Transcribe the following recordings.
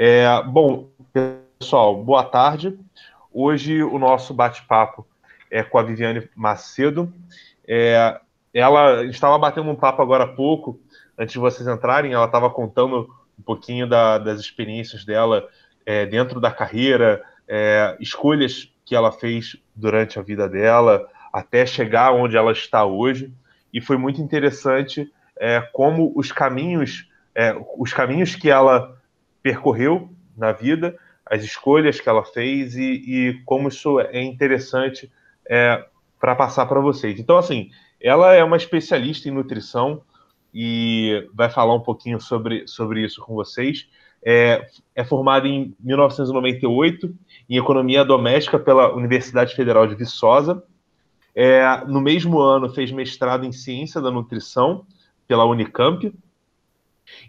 É, bom, pessoal, boa tarde. Hoje o nosso bate-papo é com a Viviane Macedo. É, ela estava batendo um papo agora há pouco, antes de vocês entrarem, ela estava contando um pouquinho da, das experiências dela é, dentro da carreira, é, escolhas que ela fez durante a vida dela, até chegar onde ela está hoje. E foi muito interessante é, como os caminhos, é, os caminhos que ela percorreu na vida, as escolhas que ela fez e, e como isso é interessante é, para passar para vocês. Então, assim, ela é uma especialista em nutrição e vai falar um pouquinho sobre, sobre isso com vocês. É, é formada em 1998 em Economia Doméstica pela Universidade Federal de Viçosa. É, no mesmo ano, fez mestrado em Ciência da Nutrição pela Unicamp.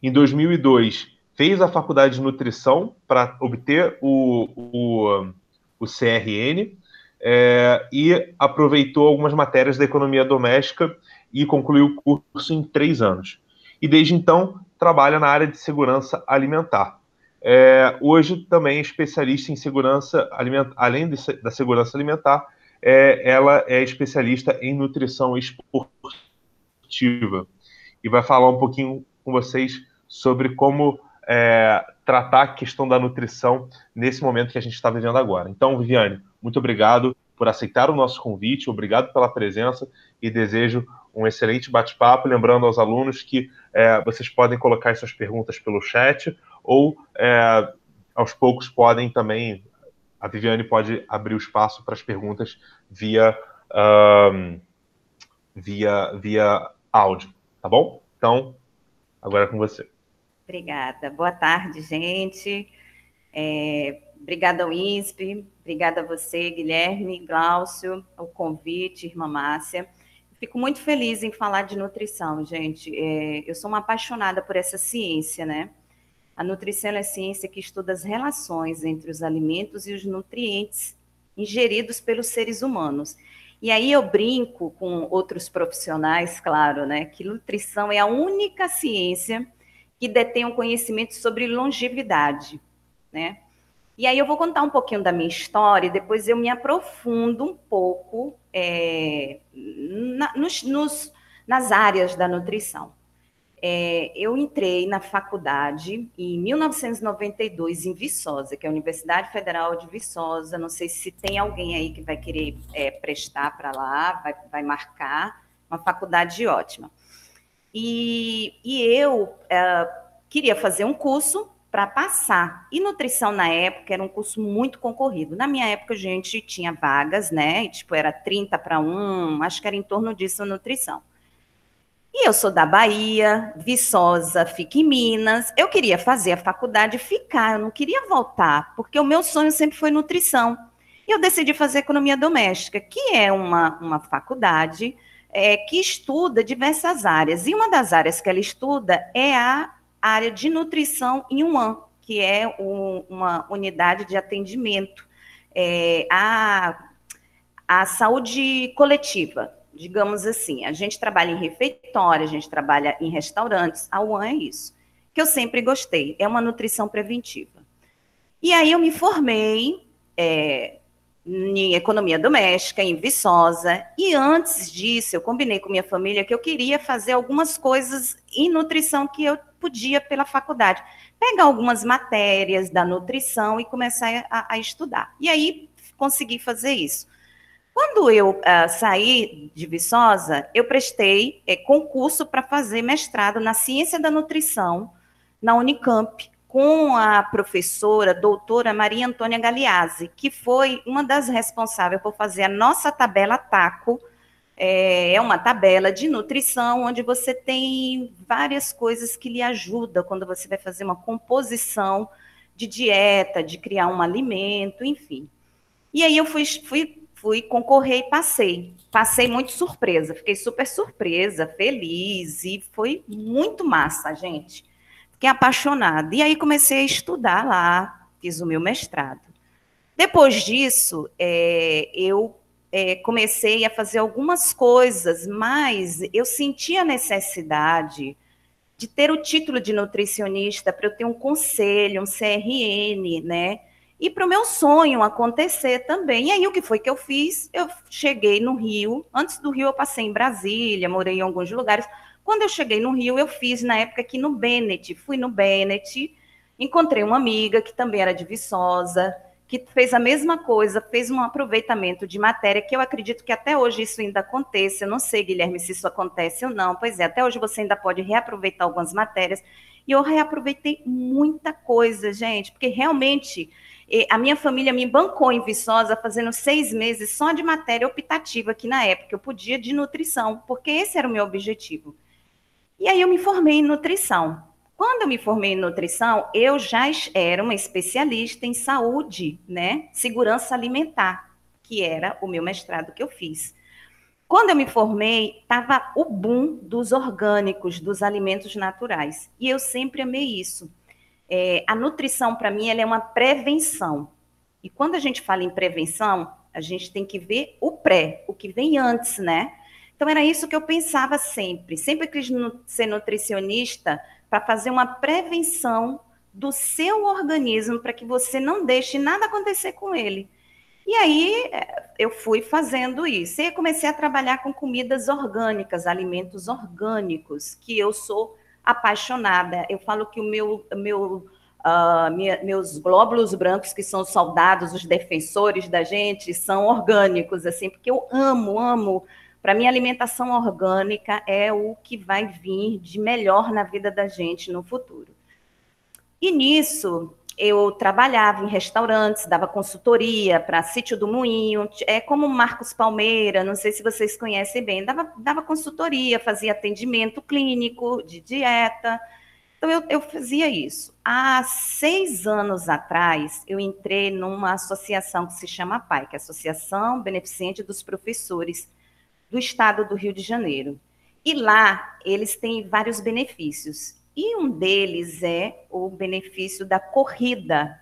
Em 2002, fez a faculdade de nutrição para obter o, o, o CRN é, e aproveitou algumas matérias da economia doméstica e concluiu o curso em três anos. E desde então trabalha na área de segurança alimentar. É, hoje também é especialista em segurança alimentar, além de, da segurança alimentar, é, ela é especialista em nutrição esportiva e vai falar um pouquinho com vocês sobre como é, tratar a questão da nutrição nesse momento que a gente está vivendo agora. Então, Viviane, muito obrigado por aceitar o nosso convite, obrigado pela presença e desejo um excelente bate-papo. Lembrando aos alunos que é, vocês podem colocar suas perguntas pelo chat ou é, aos poucos podem também. A Viviane pode abrir o espaço para as perguntas via, um, via, via áudio, tá bom? Então, agora é com você. Obrigada. Boa tarde, gente. É, obrigada ao INSP, obrigada a você, Guilherme, Glaucio, o convite, irmã Márcia. Fico muito feliz em falar de nutrição, gente. É, eu sou uma apaixonada por essa ciência, né? A nutrição é a ciência que estuda as relações entre os alimentos e os nutrientes ingeridos pelos seres humanos. E aí eu brinco com outros profissionais, claro, né, que nutrição é a única ciência que detêm conhecimento sobre longevidade, né? E aí eu vou contar um pouquinho da minha história e depois eu me aprofundo um pouco é, na, nos, nos, nas áreas da nutrição. É, eu entrei na faculdade em 1992 em Viçosa, que é a Universidade Federal de Viçosa. Não sei se tem alguém aí que vai querer é, prestar para lá, vai, vai marcar. Uma faculdade ótima. E, e eu é, queria fazer um curso para passar. E nutrição na época era um curso muito concorrido. Na minha época, a gente tinha vagas, né? Tipo, era 30 para 1, acho que era em torno disso a nutrição. E eu sou da Bahia, Viçosa, fica em Minas. Eu queria fazer a faculdade e ficar, eu não queria voltar, porque o meu sonho sempre foi nutrição. E eu decidi fazer economia doméstica, que é uma, uma faculdade é, que estuda diversas áreas. E uma das áreas que ela estuda é a área de nutrição em UAM, que é um, uma unidade de atendimento é, à, à saúde coletiva, digamos assim. A gente trabalha em refeitório, a gente trabalha em restaurantes, a UAM é isso, que eu sempre gostei, é uma nutrição preventiva. E aí eu me formei, é, em economia doméstica, em Viçosa, e antes disso eu combinei com minha família que eu queria fazer algumas coisas em nutrição que eu podia pela faculdade, pegar algumas matérias da nutrição e começar a, a estudar. E aí consegui fazer isso. Quando eu uh, saí de Viçosa, eu prestei é, concurso para fazer mestrado na ciência da nutrição na Unicamp, com a professora doutora Maria Antônia Galeazzi, que foi uma das responsáveis por fazer a nossa tabela TACO. É, é uma tabela de nutrição onde você tem várias coisas que lhe ajudam quando você vai fazer uma composição de dieta, de criar um alimento, enfim. E aí eu fui, fui, fui concorrer e passei. Passei muito surpresa, fiquei super surpresa, feliz, e foi muito massa, gente Fiquei apaixonada. E aí comecei a estudar lá, fiz o meu mestrado. Depois disso, é, eu é, comecei a fazer algumas coisas, mas eu senti a necessidade de ter o título de nutricionista, para eu ter um conselho, um CRN, né? E para o meu sonho acontecer também. E aí, o que foi que eu fiz? Eu cheguei no Rio. Antes do Rio, eu passei em Brasília, morei em alguns lugares. Quando eu cheguei no Rio, eu fiz na época aqui no Bennett. Fui no Bennett, encontrei uma amiga que também era de Viçosa, que fez a mesma coisa, fez um aproveitamento de matéria, que eu acredito que até hoje isso ainda aconteça. Eu não sei, Guilherme, se isso acontece ou não. Pois é, até hoje você ainda pode reaproveitar algumas matérias. E eu reaproveitei muita coisa, gente, porque realmente a minha família me bancou em Viçosa fazendo seis meses só de matéria optativa, que na época eu podia de nutrição, porque esse era o meu objetivo. E aí eu me formei em nutrição. Quando eu me formei em nutrição, eu já era uma especialista em saúde, né? Segurança alimentar, que era o meu mestrado que eu fiz. Quando eu me formei, estava o boom dos orgânicos, dos alimentos naturais. E eu sempre amei isso. É, a nutrição, para mim, ela é uma prevenção. E quando a gente fala em prevenção, a gente tem que ver o pré, o que vem antes, né? Então, era isso que eu pensava sempre. Sempre quis ser nutricionista para fazer uma prevenção do seu organismo, para que você não deixe nada acontecer com ele. E aí é, eu fui fazendo isso. E comecei a trabalhar com comidas orgânicas, alimentos orgânicos, que eu sou apaixonada. Eu falo que o meu, meu uh, minha, meus glóbulos brancos, que são os soldados, os defensores da gente, são orgânicos, assim, porque eu amo, amo para mim, alimentação orgânica é o que vai vir de melhor na vida da gente no futuro. E nisso, eu trabalhava em restaurantes, dava consultoria para Sítio do Moinho, é como Marcos Palmeira, não sei se vocês conhecem bem, dava, dava consultoria, fazia atendimento clínico, de dieta. Então, eu, eu fazia isso. Há seis anos atrás, eu entrei numa associação que se chama PAI, que é a Associação Beneficente dos Professores do estado do Rio de Janeiro. E lá eles têm vários benefícios. E um deles é o benefício da corrida.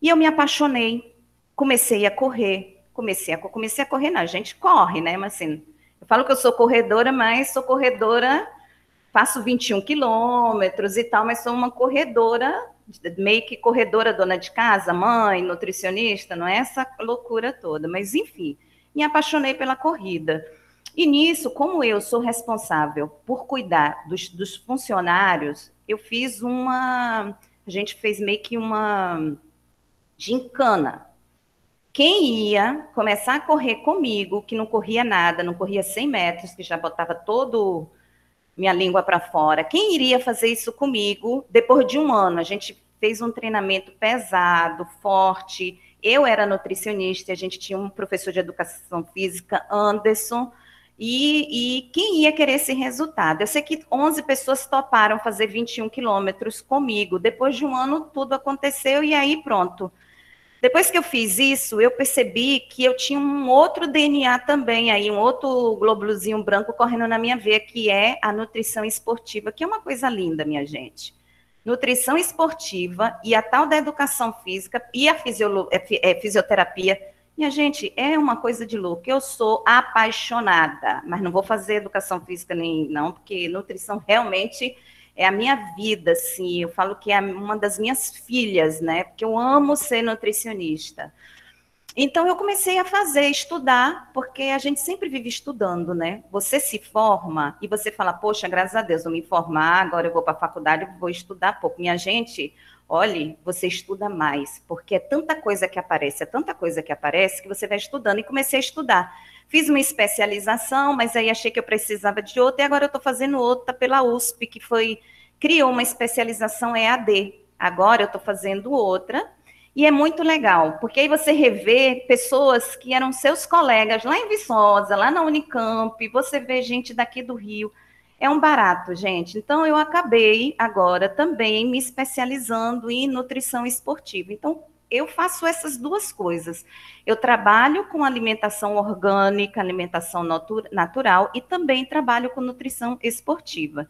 E eu me apaixonei, comecei a correr, comecei a comecei a correr, não, a gente corre, né? Mas assim, eu falo que eu sou corredora, mas sou corredora, faço 21 quilômetros e tal, mas sou uma corredora, meio que corredora dona de casa, mãe, nutricionista, não é essa loucura toda, mas enfim, me apaixonei pela corrida. E nisso, como eu sou responsável por cuidar dos, dos funcionários, eu fiz uma. A gente fez meio que uma gincana. Quem ia começar a correr comigo, que não corria nada, não corria 100 metros, que já botava todo minha língua para fora, quem iria fazer isso comigo depois de um ano? A gente fez um treinamento pesado, forte, eu era nutricionista, a gente tinha um professor de educação física, Anderson, e, e, quem ia querer esse resultado? Eu sei que 11 pessoas toparam fazer 21 quilômetros comigo. Depois de um ano, tudo aconteceu e aí pronto. Depois que eu fiz isso, eu percebi que eu tinha um outro DNA também, aí um outro glóbulozinho branco correndo na minha veia, que é a nutrição esportiva, que é uma coisa linda, minha gente nutrição esportiva e a tal da educação física e a é, é, fisioterapia. Minha gente, é uma coisa de louco. Eu sou apaixonada, mas não vou fazer educação física nem não, porque nutrição realmente é a minha vida, assim. Eu falo que é uma das minhas filhas, né? Porque eu amo ser nutricionista. Então eu comecei a fazer, estudar, porque a gente sempre vive estudando, né? Você se forma e você fala, poxa, graças a Deus, vou me formar, agora eu vou para a faculdade, vou estudar pouco. Minha gente, olhe, você estuda mais, porque é tanta coisa que aparece, é tanta coisa que aparece que você vai estudando. E comecei a estudar. Fiz uma especialização, mas aí achei que eu precisava de outra, e agora eu estou fazendo outra pela USP, que foi criou uma especialização EAD. Agora eu estou fazendo outra e é muito legal, porque aí você revê pessoas que eram seus colegas lá em Viçosa, lá na Unicamp, você vê gente daqui do Rio. É um barato, gente. Então, eu acabei agora também me especializando em nutrição esportiva. Então, eu faço essas duas coisas. Eu trabalho com alimentação orgânica, alimentação natural e também trabalho com nutrição esportiva.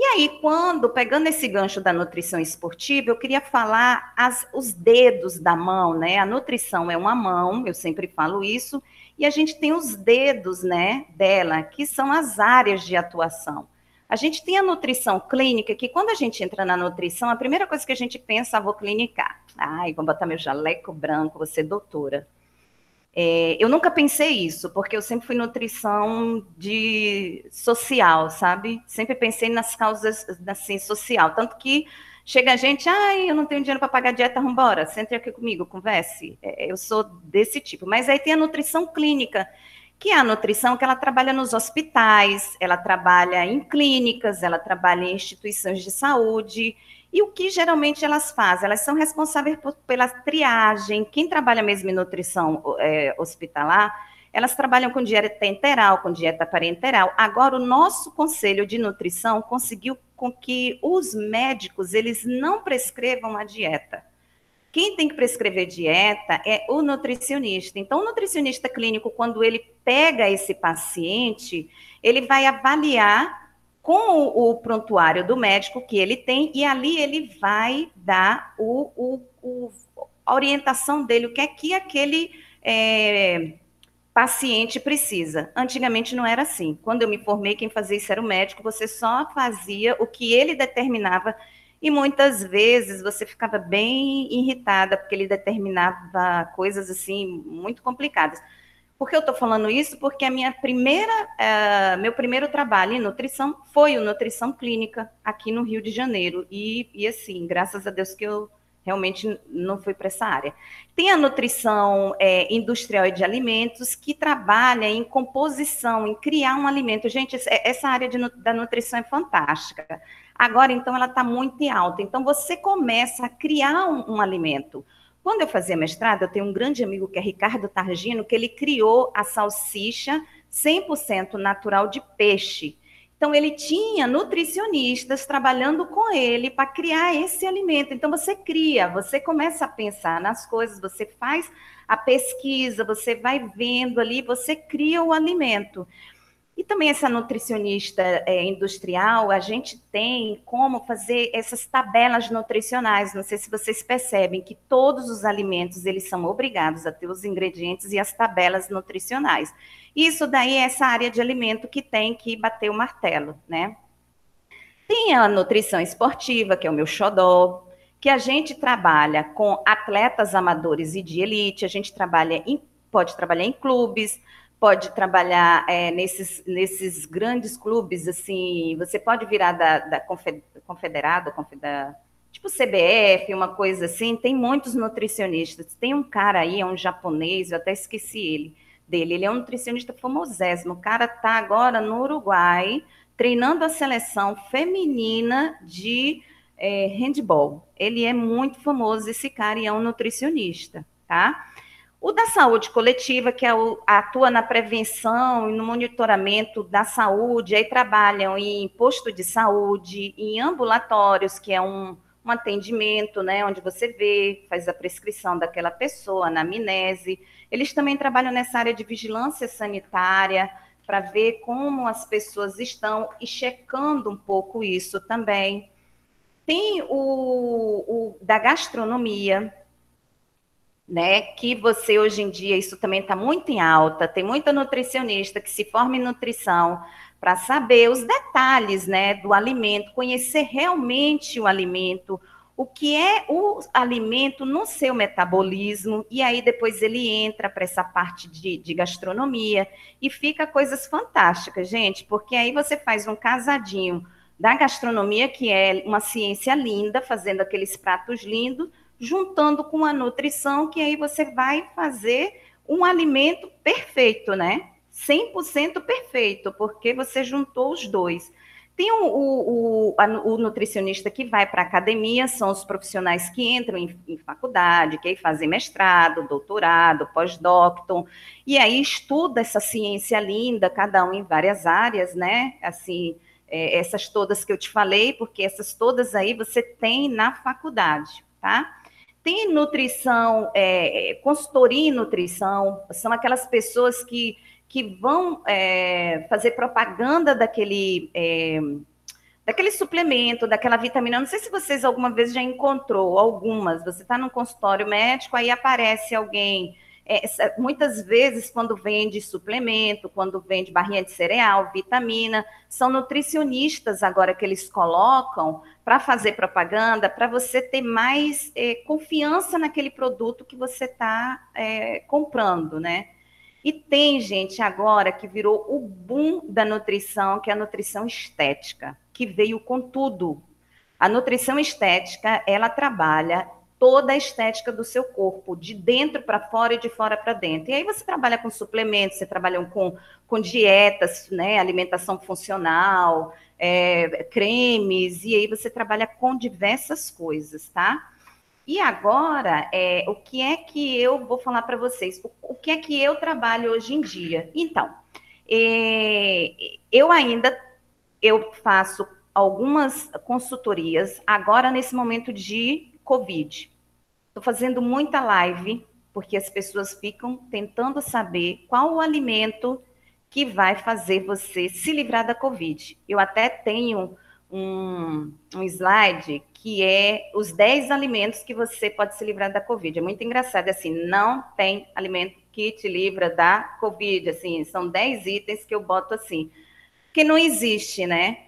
E aí, quando, pegando esse gancho da nutrição esportiva, eu queria falar as, os dedos da mão, né? A nutrição é uma mão, eu sempre falo isso, e a gente tem os dedos, né, dela, que são as áreas de atuação. A gente tem a nutrição clínica, que quando a gente entra na nutrição, a primeira coisa que a gente pensa, ah, vou clinicar. Ai, vou botar meu jaleco branco, vou ser doutora. É, eu nunca pensei isso, porque eu sempre fui nutrição de social, sabe? Sempre pensei nas causas assim, social. Tanto que chega a gente, ai, eu não tenho dinheiro para pagar dieta, vambora, sente aqui comigo, converse. É, eu sou desse tipo. Mas aí tem a nutrição clínica, que é a nutrição que ela trabalha nos hospitais, ela trabalha em clínicas, ela trabalha em instituições de saúde. E o que geralmente elas fazem? Elas são responsáveis por, pela triagem. Quem trabalha mesmo em nutrição é, hospitalar, elas trabalham com dieta enteral, com dieta parenteral. Agora, o nosso conselho de nutrição conseguiu com que os médicos eles não prescrevam a dieta. Quem tem que prescrever dieta é o nutricionista. Então, o nutricionista clínico, quando ele pega esse paciente, ele vai avaliar com o, o prontuário do médico que ele tem e ali ele vai dar o, o, o a orientação dele, o que é que aquele é, paciente precisa. Antigamente não era assim. Quando eu me formei, quem fazia isso era o médico, você só fazia o que ele determinava e muitas vezes você ficava bem irritada, porque ele determinava coisas assim muito complicadas. Por que eu estou falando isso? Porque a minha primeira, uh, meu primeiro trabalho em nutrição foi o nutrição clínica aqui no Rio de Janeiro. E, e assim, graças a Deus que eu realmente não fui para essa área. Tem a nutrição é, industrial e de alimentos, que trabalha em composição, em criar um alimento. Gente, essa área de, da nutrição é fantástica. Agora, então, ela está muito em alta. Então, você começa a criar um, um alimento. Quando eu fazia mestrado, eu tenho um grande amigo que é Ricardo Targino, que ele criou a salsicha 100% natural de peixe. Então, ele tinha nutricionistas trabalhando com ele para criar esse alimento. Então, você cria, você começa a pensar nas coisas, você faz a pesquisa, você vai vendo ali, você cria o alimento. E também essa nutricionista é, industrial, a gente tem como fazer essas tabelas nutricionais. Não sei se vocês percebem que todos os alimentos eles são obrigados a ter os ingredientes e as tabelas nutricionais. Isso daí é essa área de alimento que tem que bater o martelo, né? Tem a nutrição esportiva, que é o meu xodó, que a gente trabalha com atletas amadores e de elite, a gente trabalha em, pode trabalhar em clubes, pode trabalhar é, nesses, nesses grandes clubes, assim, você pode virar da, da confederado, confederado, tipo CBF, uma coisa assim, tem muitos nutricionistas. Tem um cara aí, é um japonês, eu até esqueci ele, dele, ele é um nutricionista famosésimo. O cara está agora no Uruguai, treinando a seleção feminina de é, handball. Ele é muito famoso, esse cara, e é um nutricionista, tá? O da saúde coletiva, que é o, atua na prevenção e no monitoramento da saúde, aí trabalham em posto de saúde, em ambulatórios, que é um, um atendimento, né, onde você vê, faz a prescrição daquela pessoa, na amnese. Eles também trabalham nessa área de vigilância sanitária, para ver como as pessoas estão e checando um pouco isso também. Tem o, o da gastronomia, né? Que você hoje em dia isso também está muito em alta. Tem muita nutricionista que se forma em nutrição para saber os detalhes, né, do alimento, conhecer realmente o alimento, o que é o alimento no seu metabolismo, e aí depois ele entra para essa parte de, de, gastronomia e fica coisas fantásticas, gente, porque aí você faz um casadinho da gastronomia, que é uma ciência linda, fazendo aqueles pratos lindos, juntando com a nutrição, que aí você vai fazer um alimento perfeito, né? 100% perfeito, porque você juntou os dois. Tem o, o, o, a, o nutricionista que vai para a academia, são os profissionais que entram em, em, faculdade, que aí fazem mestrado, doutorado, pós-doctor, e aí estuda essa ciência linda, cada um em várias áreas, né? Assim, é, essas todas que eu te falei, porque essas todas aí você tem na faculdade, tá? Tem nutrição, é, consultoria em nutrição, são aquelas pessoas que, que vão é, fazer propaganda daquele, é, daquele suplemento, daquela vitamina. Não sei se vocês alguma vez já encontrou algumas. Você está num consultório médico, aí aparece alguém é, muitas vezes, quando vende suplemento, quando vende barrinha de cereal, vitamina, são nutricionistas agora que eles colocam para fazer propaganda, para você ter mais é, confiança naquele produto que você está é, comprando, né? E tem gente agora que virou o boom da nutrição, que é a nutrição estética, que veio com tudo. A nutrição estética, ela trabalha toda a estética do seu corpo, de dentro para fora e de fora para dentro. E aí você trabalha com suplementos, você trabalha com, com dietas, né, alimentação funcional, é, cremes, e aí você trabalha com diversas coisas, tá? E agora, é, o que é que eu vou falar para vocês? O, o, que é que eu trabalho hoje em dia? Então, é, eu ainda eu faço algumas consultorias agora nesse momento de Covid. Estou fazendo muita live, porque as pessoas ficam tentando saber qual o alimento que vai fazer você se livrar da Covid. Eu até tenho um, um slide que é os 10 alimentos que você pode se livrar da Covid. É muito engraçado, assim, não tem alimento que te livra da Covid, assim, são 10 itens que eu boto assim, que não existe, né?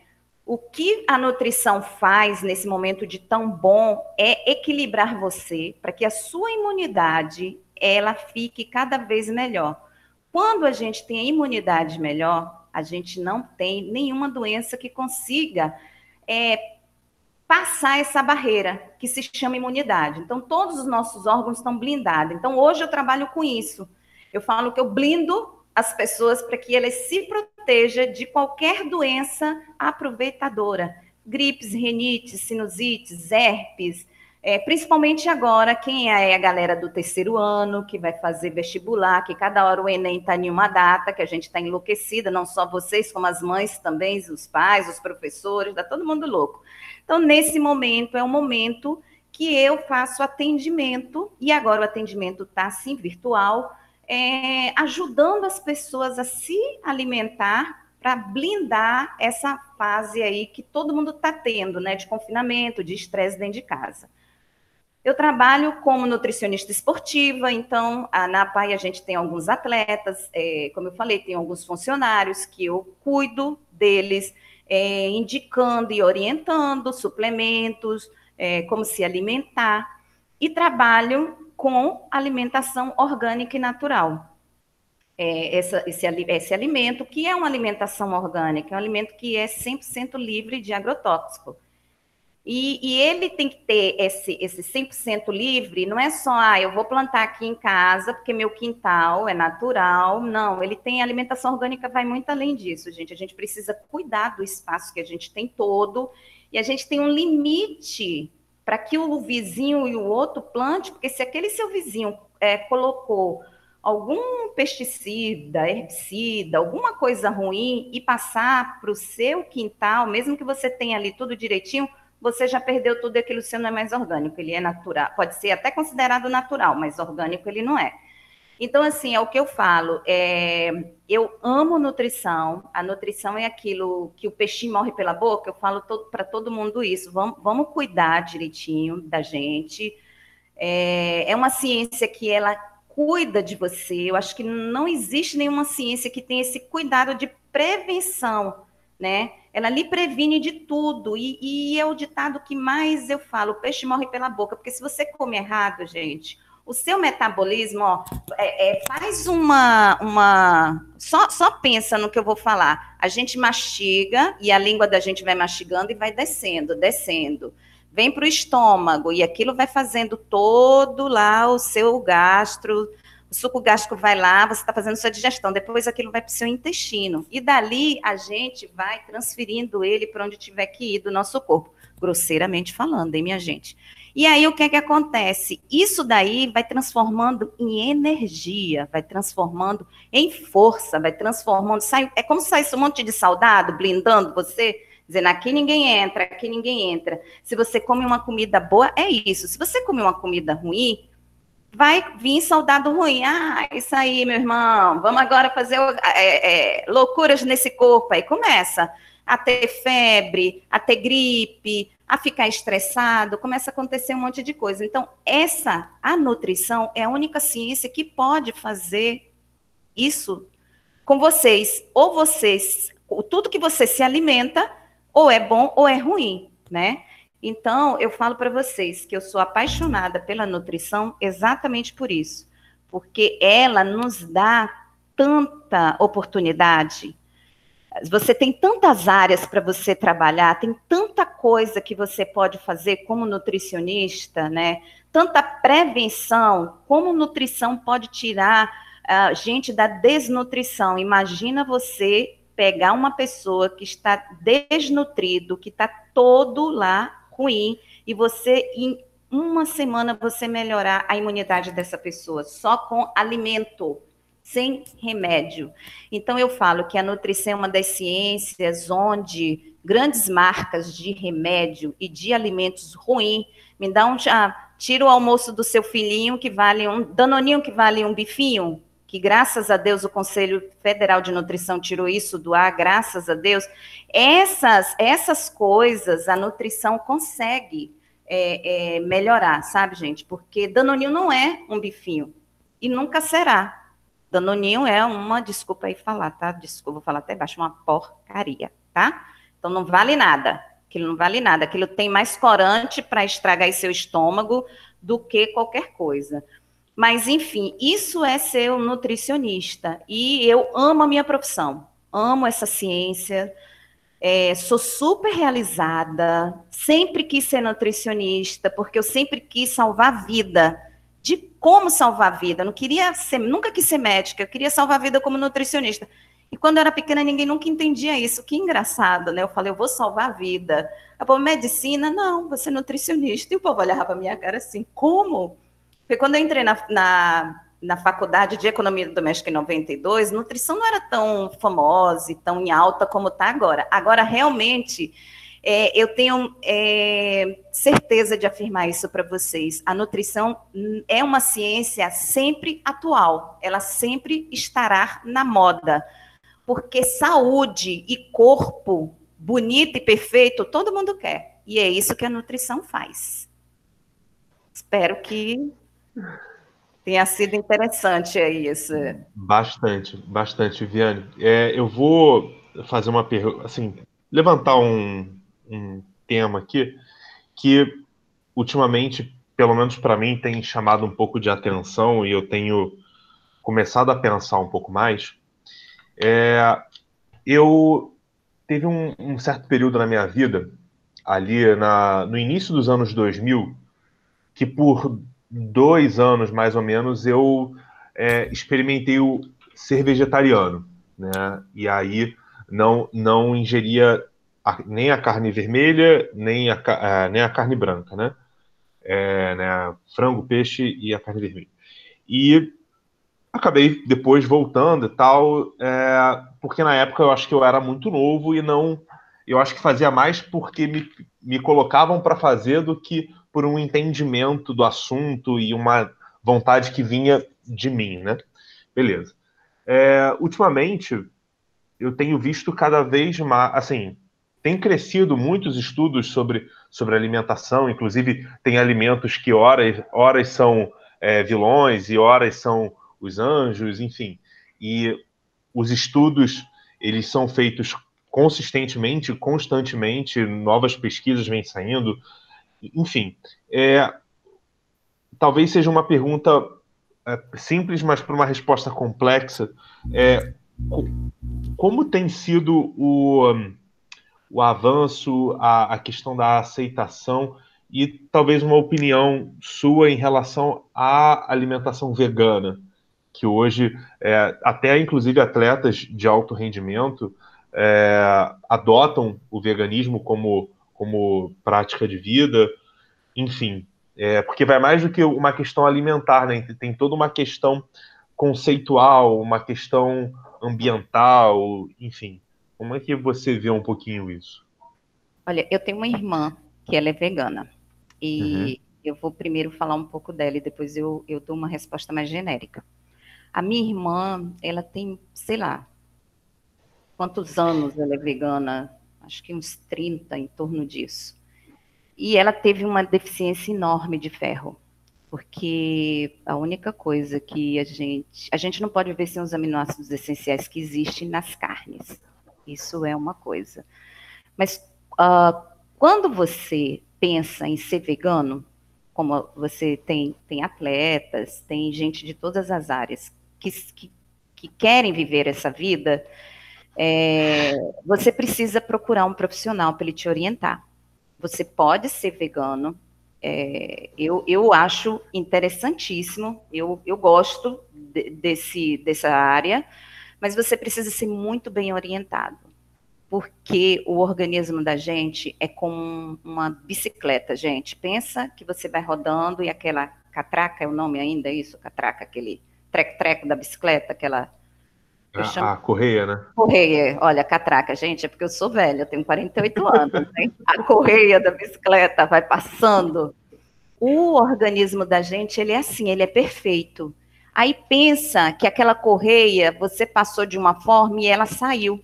O que a nutrição faz nesse momento de tão bom é equilibrar você para que a sua imunidade ela fique cada vez melhor. Quando a gente tem a imunidade melhor, a gente não tem nenhuma doença que consiga é, passar essa barreira que se chama imunidade. Então, todos os nossos órgãos estão blindados. Então, hoje eu trabalho com isso. Eu falo que eu blindo as pessoas para que elas se proteja de qualquer doença aproveitadora. Gripes, rinites, sinusites, herpes, é, principalmente agora, quem é a galera do terceiro ano, que vai fazer vestibular, que cada hora o Enem está em uma data, que a gente está enlouquecida, não só vocês, como as mães também, os pais, os professores, está todo mundo louco. Então, nesse momento, é um momento que eu faço atendimento, e agora o atendimento está assim, virtual, é, ajudando as pessoas a se alimentar para blindar essa fase aí que todo mundo está tendo, né, de confinamento, de estresse dentro de casa. Eu trabalho como nutricionista esportiva, então na PAI a gente tem alguns atletas, é, como eu falei, tem alguns funcionários que eu cuido deles, é, indicando e orientando suplementos, é, como se alimentar, e trabalho com alimentação orgânica e natural. É, essa, esse, esse alimento, que é uma alimentação orgânica, é um alimento que é 100% livre de agrotóxico. E, e, ele tem que ter esse, esse 100% livre, não é só, ah, eu vou plantar aqui em casa porque meu quintal é natural. Não, ele tem alimentação orgânica, vai muito além disso, gente. A gente precisa cuidar do espaço que a gente tem todo e a gente tem um limite para que o vizinho e o outro plante, porque se aquele seu vizinho é, colocou algum pesticida, herbicida, alguma coisa ruim e passar para o seu quintal, mesmo que você tenha ali tudo direitinho, você já perdeu tudo aquilo seu não é mais orgânico, ele é natural, pode ser até considerado natural, mas orgânico ele não é. Então, assim, é o que eu falo. É, eu amo nutrição. A nutrição é aquilo que o peixinho morre pela boca. Eu falo para todo mundo isso. Vamos, vamos cuidar direitinho da gente. É, é uma ciência que ela cuida de você. Eu acho que não existe nenhuma ciência que tenha esse cuidado de prevenção, né? Ela lhe previne de tudo. E, e é o ditado que mais eu falo: o peixe morre pela boca. Porque se você come errado, gente o seu metabolismo, ó, é, é, faz uma, uma. Só, só pensa no que eu vou falar. A gente mastiga e a língua da gente vai mastigando e vai descendo, descendo. Vem para o estômago e aquilo vai fazendo todo lá o seu gastro. O suco gástrico vai lá, você está fazendo sua digestão, depois aquilo vai para o seu intestino. E dali a gente vai transferindo ele para onde tiver que ir do nosso corpo. Grosseiramente falando, hein, minha gente? E aí o que é que acontece? Isso daí vai transformando em energia, vai transformando em força, vai transformando, sai, é como se saísse um monte de soldado blindando você, dizendo aqui ninguém entra, aqui ninguém entra. Se você come uma comida boa, é isso. Se você come uma comida ruim, vai vir soldado ruim. Ah, isso aí, meu irmão, vamos agora fazer é, é, loucuras nesse corpo. Aí começa a ter febre, a ter gripe, a ficar estressado, começa a acontecer um monte de coisa. Então, essa, a nutrição é a única ciência que pode fazer isso com vocês. Ou vocês, tudo que você se alimenta, ou é bom ou é ruim, né? Então, eu falo para vocês que eu sou apaixonada pela nutrição exatamente por isso, porque ela nos dá tanta oportunidade. Você tem tantas áreas para você trabalhar, tem tanta coisa que você pode fazer como nutricionista, né? Tanta prevenção, como nutrição pode tirar a uh, gente da desnutrição. Imagina você pegar uma pessoa que está desnutrido, que está todo lá ruim e você em uma semana você melhorar a imunidade dessa pessoa só com alimento, sem remédio. Então eu falo que a nutrição é uma das ciências onde grandes marcas de remédio e de alimentos ruins me dão um tira o almoço do seu filhinho que vale um danoninho que vale um bifinho, que graças a Deus o Conselho Federal de Nutrição tirou isso do ar, graças a Deus. Essas, essas coisas a nutrição consegue é, é, melhorar, sabe, gente? Porque Danoninho não é um bifinho e nunca será. Danoninho é uma, desculpa aí falar, tá? Desculpa, vou falar até baixo, uma porcaria, tá? Então não vale nada. Aquilo não vale nada. Aquilo tem mais corante para estragar seu estômago do que qualquer coisa. Mas, enfim, isso é ser um nutricionista. E eu amo a minha profissão, amo essa ciência, é, sou super realizada, sempre quis ser nutricionista, porque eu sempre quis salvar vida. Como salvar a vida. Não queria ser, nunca quis ser médica, eu queria salvar a vida como nutricionista. E quando eu era pequena, ninguém nunca entendia isso. Que engraçado, né? Eu falei, eu vou salvar a vida. A povo, medicina? Não, você é nutricionista. E o povo olhava para minha cara assim, como? Porque quando eu entrei na, na, na faculdade de Economia Doméstica em 92, nutrição não era tão famosa e tão em alta como está agora. Agora, realmente, é, eu tenho é, certeza de afirmar isso para vocês. A nutrição é uma ciência sempre atual, ela sempre estará na moda. Porque saúde e corpo bonito e perfeito, todo mundo quer. E é isso que a nutrição faz. Espero que Tenha sido interessante aí isso. Bastante, bastante, Viane. É, eu vou fazer uma pergunta, assim, levantar um, um tema aqui que ultimamente, pelo menos para mim, tem chamado um pouco de atenção e eu tenho começado a pensar um pouco mais. É, eu teve um, um, certo período na minha vida, ali na, no início dos anos 2000, que por dois anos, mais ou menos, eu é, experimentei o ser vegetariano, né? E aí não, não ingeria a, nem a carne vermelha, nem a, a, nem a carne branca, né? É, né? Frango, peixe e a carne vermelha. E acabei depois voltando e tal, é, porque na época eu acho que eu era muito novo e não. Eu acho que fazia mais porque me, me colocavam para fazer do que por um entendimento do assunto e uma vontade que vinha de mim, né? Beleza. É, ultimamente, eu tenho visto cada vez mais, assim, tem crescido muitos estudos sobre, sobre alimentação, inclusive tem alimentos que horas, horas são é, vilões e horas são os anjos, enfim. E os estudos, eles são feitos consistentemente, constantemente, novas pesquisas vêm saindo, enfim, é, talvez seja uma pergunta é, simples, mas para uma resposta complexa. É, como tem sido o, o avanço, a, a questão da aceitação e talvez uma opinião sua em relação à alimentação vegana, que hoje é, até inclusive atletas de alto rendimento é, adotam o veganismo como como prática de vida, enfim, é, porque vai mais do que uma questão alimentar, né? Tem toda uma questão conceitual, uma questão ambiental, enfim. Como é que você vê um pouquinho isso? Olha, eu tenho uma irmã que ela é vegana e uhum. eu vou primeiro falar um pouco dela e depois eu, eu dou uma resposta mais genérica. A minha irmã, ela tem, sei lá, quantos anos ela é vegana? acho que uns 30 em torno disso. e ela teve uma deficiência enorme de ferro, porque a única coisa que a gente. A gente não pode ver sem os aminoácidos essenciais que existem nas carnes. Isso é uma coisa. Mas uh, quando você pensa em ser vegano, como você tem, tem atletas, tem gente de todas as áreas que, que, que querem viver essa vida, é, você precisa procurar um profissional para ele te orientar. Você pode ser vegano, é, eu, eu acho interessantíssimo, eu, eu gosto de, desse, dessa área, mas você precisa ser muito bem orientado, porque o organismo da gente é como uma bicicleta, gente. Pensa que você vai rodando e aquela catraca, é o nome ainda, é isso? Catraca, aquele treco-treco da bicicleta, aquela a, chamo... a, correia, né? Correia, olha, catraca, gente, é porque eu sou velha, eu tenho 48 anos, né? A correia da bicicleta vai passando. O organismo da gente, ele é assim, ele é perfeito. Aí pensa que aquela correia, você passou de uma forma e ela saiu.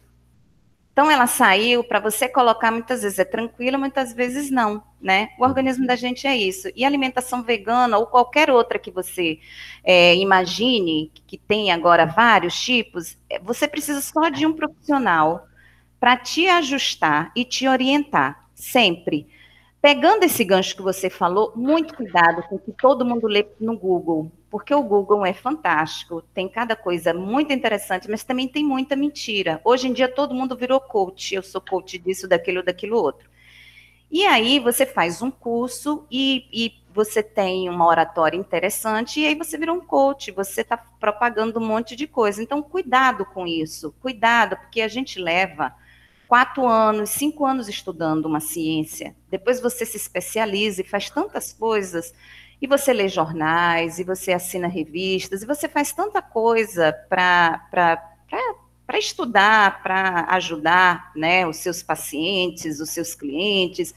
Então ela saiu para você colocar muitas vezes é tranquila, muitas vezes não, né? O organismo da gente é isso. E alimentação vegana ou qualquer outra que você é, imagine que tem agora vários tipos, é, você precisa só de um profissional para te ajustar e te orientar sempre. Pegando esse gancho que você falou, muito cuidado com o que todo mundo lê no Google, porque o Google é fantástico, tem cada coisa muito interessante, mas também tem muita mentira. Hoje em dia todo mundo virou coach, eu sou coach disso, daquilo, daquilo outro. E aí você faz um curso e, e você tem uma oratória interessante, e aí você virou um coach, você está propagando um monte de coisa. Então, cuidado com isso, cuidado, porque a gente leva quatro anos, cinco anos estudando uma ciência, depois você se especializa e faz tantas coisas, e você lê jornais, e você assina revistas, e você faz tanta coisa para estudar, para ajudar né, os seus pacientes, os seus clientes,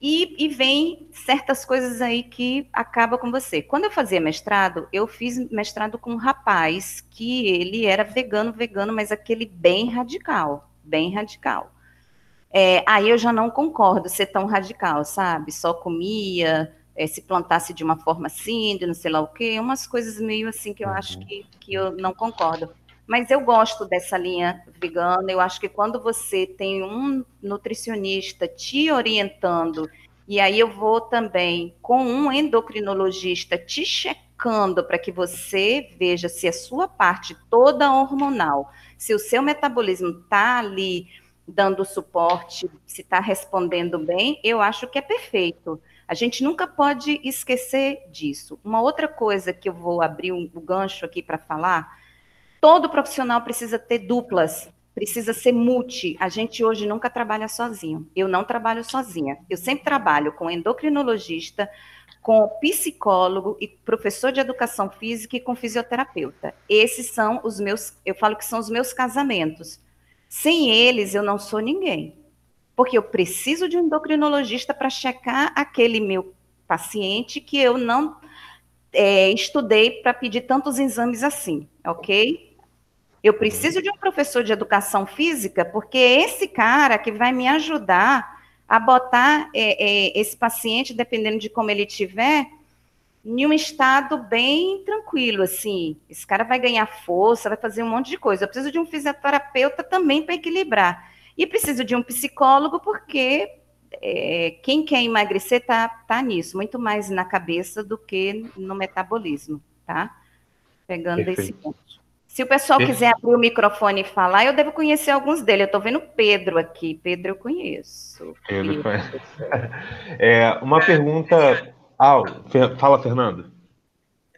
e, e, vem certas coisas aí que acaba com você. Quando eu fazia mestrado, eu fiz mestrado com um rapaz que ele era vegano, vegano, mas aquele bem radical bem radical. É, aí eu já não concordo ser tão radical, sabe? Só comia, é, se plantasse de uma forma assim, de não sei lá o quê, umas coisas meio assim que eu acho uhum. que, que eu não concordo. Mas eu gosto dessa linha vegana, eu acho que quando você tem um nutricionista te orientando, e aí eu vou também com um endocrinologista te checando para que você veja se a sua parte toda hormonal se o seu metabolismo está ali dando suporte, se está respondendo bem, eu acho que é perfeito. A gente nunca pode esquecer disso. Uma outra coisa que eu vou abrir o um, um gancho aqui para falar: todo profissional precisa ter duplas, precisa ser multi. A gente hoje nunca trabalha sozinho. Eu não trabalho sozinha. Eu sempre trabalho com endocrinologista, com psicólogo e professor de educação física e com fisioterapeuta. Esses são os meus, eu falo que são os meus casamentos. Sem eles, eu não sou ninguém. Porque eu preciso de um endocrinologista para checar aquele meu paciente que eu não é, estudei para pedir tantos exames assim, ok? Eu preciso de um professor de educação física, porque é esse cara que vai me ajudar a botar é, é, esse paciente, dependendo de como ele estiver, em um estado bem tranquilo, assim. Esse cara vai ganhar força, vai fazer um monte de coisa. Eu preciso de um fisioterapeuta também para equilibrar. E preciso de um psicólogo, porque é, quem quer emagrecer tá, tá nisso, muito mais na cabeça do que no metabolismo, tá? Pegando Perfeito. esse ponto. Se o pessoal quiser abrir o microfone e falar, eu devo conhecer alguns dele. Eu estou vendo Pedro aqui. Pedro eu conheço. Pedro, Pedro. É, uma pergunta. Ah, fala, Fernando.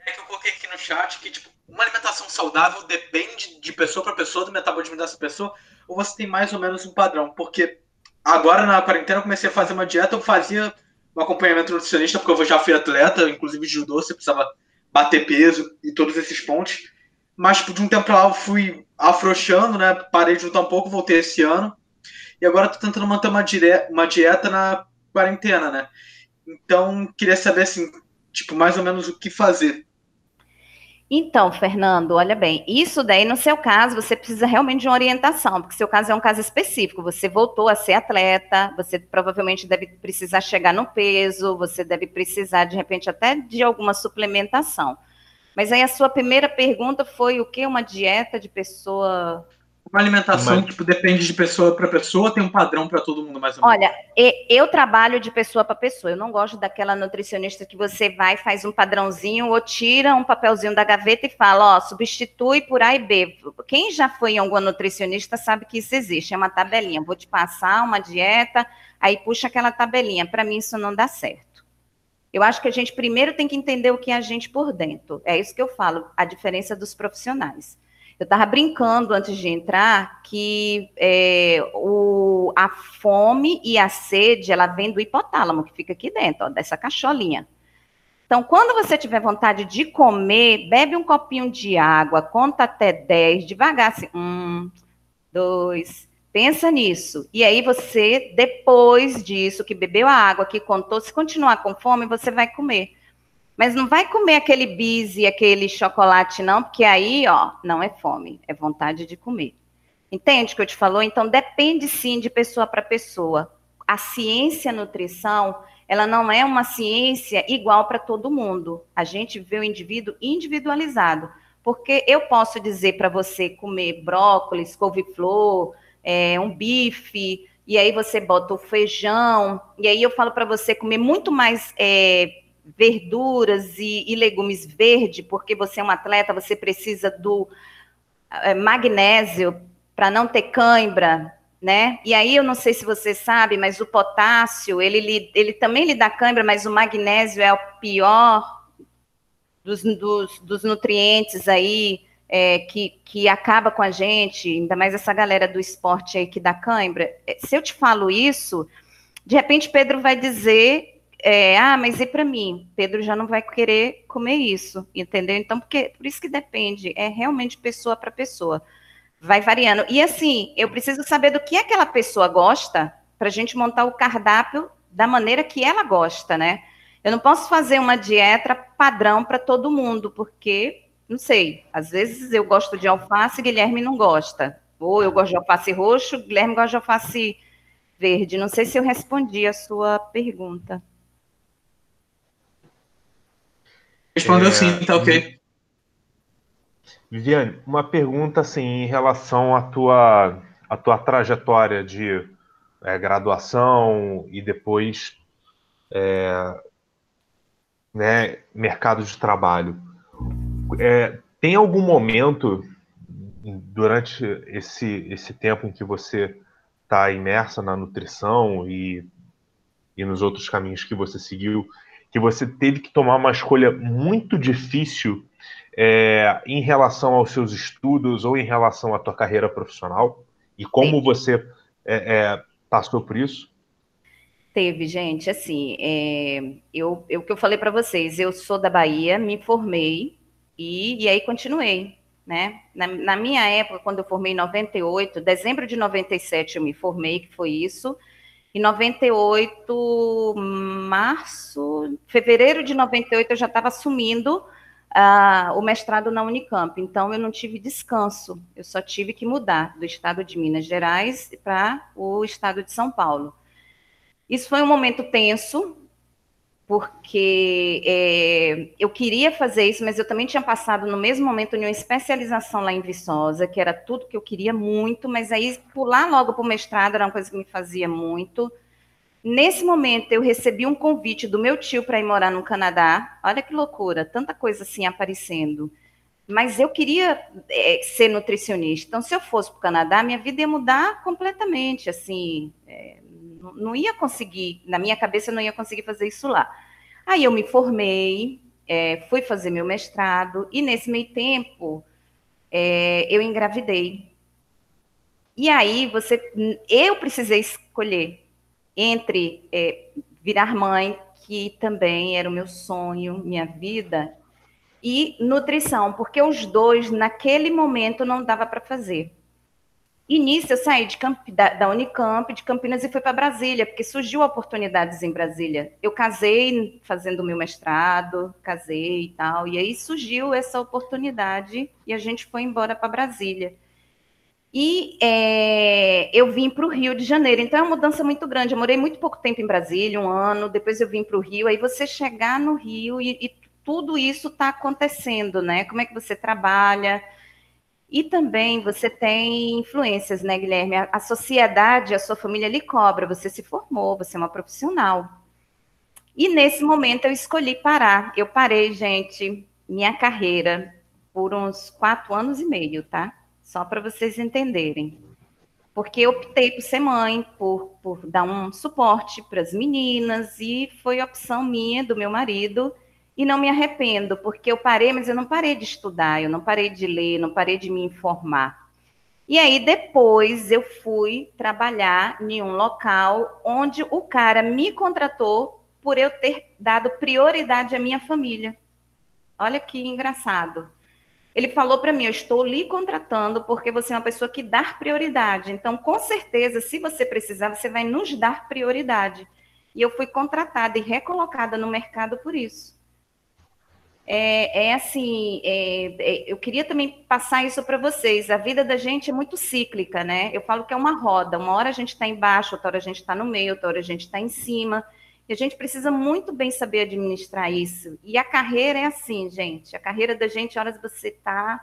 É que eu coloquei aqui no chat que tipo, uma alimentação saudável depende de pessoa para pessoa, do metabolismo dessa pessoa, ou você tem mais ou menos um padrão? Porque agora na quarentena eu comecei a fazer uma dieta, eu fazia um acompanhamento nutricionista, porque eu já fui atleta, inclusive judô, você precisava bater peso e todos esses pontos mas tipo, de um tempo lá eu fui afrouxando, né? Parei de lutar um pouco, voltei esse ano. E agora tô tentando manter uma, dire... uma dieta na quarentena, né? Então, queria saber, assim, tipo, mais ou menos o que fazer. Então, Fernando, olha bem, isso daí, no seu caso, você precisa realmente de uma orientação, porque seu caso é um caso específico. Você voltou a ser atleta, você provavelmente deve precisar chegar no peso, você deve precisar, de repente, até de alguma suplementação. Mas aí a sua primeira pergunta foi o que? Uma dieta de pessoa uma alimentação Mas... tipo, depende de pessoa para pessoa, tem um padrão para todo mundo, mais ou menos. Olha, eu trabalho de pessoa para pessoa. Eu não gosto daquela nutricionista que você vai, faz um padrãozinho ou tira um papelzinho da gaveta e fala, ó, substitui por A e B. Quem já foi em alguma nutricionista sabe que isso existe, é uma tabelinha. Vou te passar uma dieta, aí puxa aquela tabelinha. Para mim isso não dá certo. Eu acho que a gente primeiro tem que entender o que é a gente por dentro. É isso que eu falo, a diferença dos profissionais. Eu estava brincando antes de entrar que é, o, a fome e a sede, ela vem do hipotálamo, que fica aqui dentro, ó, dessa cacholinha. Então, quando você tiver vontade de comer, bebe um copinho de água, conta até 10, devagar, assim, um, dois, pensa nisso. E aí você, depois disso, que bebeu a água, que contou, se continuar com fome, você vai comer. Mas não vai comer aquele bis e aquele chocolate, não, porque aí, ó, não é fome, é vontade de comer. Entende o que eu te falou? Então, depende sim de pessoa para pessoa. A ciência nutrição, ela não é uma ciência igual para todo mundo. A gente vê o indivíduo individualizado. Porque eu posso dizer para você comer brócolis, couve-flor, é, um bife, e aí você bota o feijão, e aí eu falo para você comer muito mais é, verduras e, e legumes verde, porque você é um atleta, você precisa do é, magnésio para não ter cãibra, né? E aí eu não sei se você sabe, mas o potássio, ele, ele também lhe dá cãibra, mas o magnésio é o pior dos, dos, dos nutrientes aí é, que, que acaba com a gente, ainda mais essa galera do esporte aí que dá cãibra. É, se eu te falo isso, de repente Pedro vai dizer é, ah, mas e para mim? Pedro já não vai querer comer isso, entendeu? Então, porque por isso que depende, é realmente pessoa para pessoa. Vai variando. E assim, eu preciso saber do que aquela pessoa gosta para a gente montar o cardápio da maneira que ela gosta, né? Eu não posso fazer uma dieta padrão para todo mundo, porque, não sei, às vezes eu gosto de alface, Guilherme não gosta. Ou eu gosto de alface roxo, Guilherme gosta de alface verde. Não sei se eu respondi a sua pergunta. Respondeu é, sim, tá ok. Viviane, uma pergunta assim em relação à tua, à tua trajetória de é, graduação e depois é, né, mercado de trabalho. É, tem algum momento durante esse, esse tempo em que você está imersa na nutrição e, e nos outros caminhos que você seguiu que você teve que tomar uma escolha muito difícil é, em relação aos seus estudos ou em relação à tua carreira profissional? E como você é, é, passou por isso? Teve, gente, assim, é, eu, eu, o que eu falei para vocês, eu sou da Bahia, me formei e, e aí continuei, né? Na, na, minha época, quando eu formei em 98, dezembro de 97 eu me formei, que foi isso, em 98, março, fevereiro de 98, eu já estava assumindo uh, o mestrado na Unicamp. Então, eu não tive descanso. Eu só tive que mudar do estado de Minas Gerais para o estado de São Paulo. Isso foi um momento tenso, porque é, eu queria fazer isso, mas eu também tinha passado no mesmo momento em uma especialização lá em Viçosa, que era tudo que eu queria muito, mas aí pular logo para o mestrado era uma coisa que me fazia muito. Nesse momento, eu recebi um convite do meu tio para ir morar no Canadá. Olha que loucura, tanta coisa assim aparecendo. Mas eu queria é, ser nutricionista. Então, se eu fosse para o Canadá, minha vida ia mudar completamente. Assim, é, não ia conseguir, na minha cabeça, eu não ia conseguir fazer isso lá. Aí eu me formei, é, fui fazer meu mestrado, e nesse meio tempo é, eu engravidei. E aí você, eu precisei escolher entre é, virar mãe, que também era o meu sonho, minha vida, e nutrição, porque os dois naquele momento não dava para fazer. Início eu saí de Camp, da, da, Unicamp, de Campinas e fui para Brasília, porque surgiu oportunidades em Brasília. Eu casei fazendo meu mestrado, casei e tal, e aí surgiu essa oportunidade e a gente foi embora para Brasília. E é, eu vim para o Rio de Janeiro, então é uma mudança muito grande. Eu morei muito pouco tempo em Brasília, um ano, depois eu vim para o Rio. Aí você chegar no Rio e, e tudo isso está acontecendo, né? Como é que você trabalha? E também você tem influências, né, Guilherme? A, a sociedade, a sua família lhe cobra. Você se formou, você é uma profissional. E nesse momento eu escolhi parar. Eu parei, gente, minha carreira por uns quatro anos e meio, tá? Só para vocês entenderem. Porque eu optei por ser mãe, por, por dar um suporte para as meninas, e foi opção minha, do meu marido, e não me arrependo, porque eu parei, mas eu não parei de estudar, eu não parei de ler, não parei de me informar. E aí depois eu fui trabalhar em um local onde o cara me contratou por eu ter dado prioridade à minha família. Olha que engraçado. Ele falou para mim: Eu estou lhe contratando porque você é uma pessoa que dá prioridade. Então, com certeza, se você precisar, você vai nos dar prioridade. E eu fui contratada e recolocada no mercado por isso. É, é assim, é, é, eu queria também passar isso para vocês. A vida da gente é muito cíclica, né? Eu falo que é uma roda. Uma hora a gente está embaixo, outra hora a gente está no meio, outra hora a gente está em cima. E a gente precisa muito bem saber administrar isso. E a carreira é assim, gente. A carreira da gente, horas você está.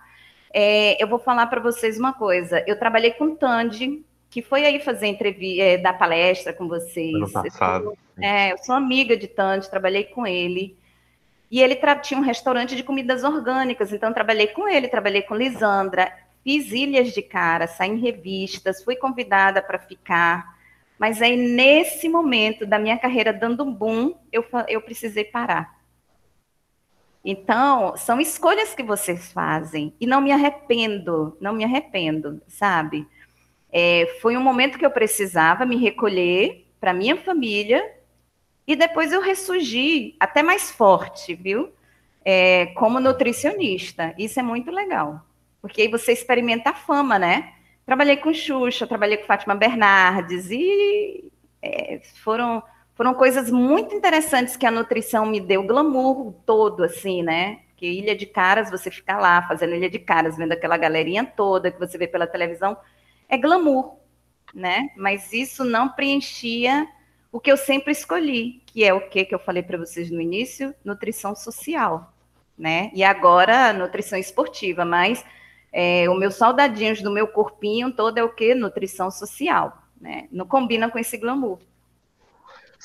É, eu vou falar para vocês uma coisa. Eu trabalhei com o Tandy, que foi aí fazer entrevista, é, dar palestra com vocês. Ano passado. Eu sou, é, eu sou amiga de Tandy, trabalhei com ele. E ele tinha um restaurante de comidas orgânicas, então trabalhei com ele, trabalhei com Lisandra, fiz ilhas de cara, saí em revistas, fui convidada para ficar. Mas aí, nesse momento da minha carreira dando um boom, eu, eu precisei parar. Então, são escolhas que vocês fazem. E não me arrependo, não me arrependo, sabe? É, foi um momento que eu precisava me recolher para minha família e depois eu ressurgi até mais forte, viu? É, como nutricionista. Isso é muito legal. Porque aí você experimenta a fama, né? Trabalhei com Xuxa, trabalhei com Fátima Bernardes e é, foram, foram coisas muito interessantes que a nutrição me deu, glamour todo, assim, né? Que Ilha de Caras, você fica lá fazendo Ilha de Caras, vendo aquela galerinha toda que você vê pela televisão, é glamour, né? Mas isso não preenchia o que eu sempre escolhi, que é o que que eu falei para vocês no início, nutrição social, né? E agora nutrição esportiva, mas é, o meu soldadinhos do meu corpinho todo é o quê? Nutrição social, né? Não combina com esse glamour.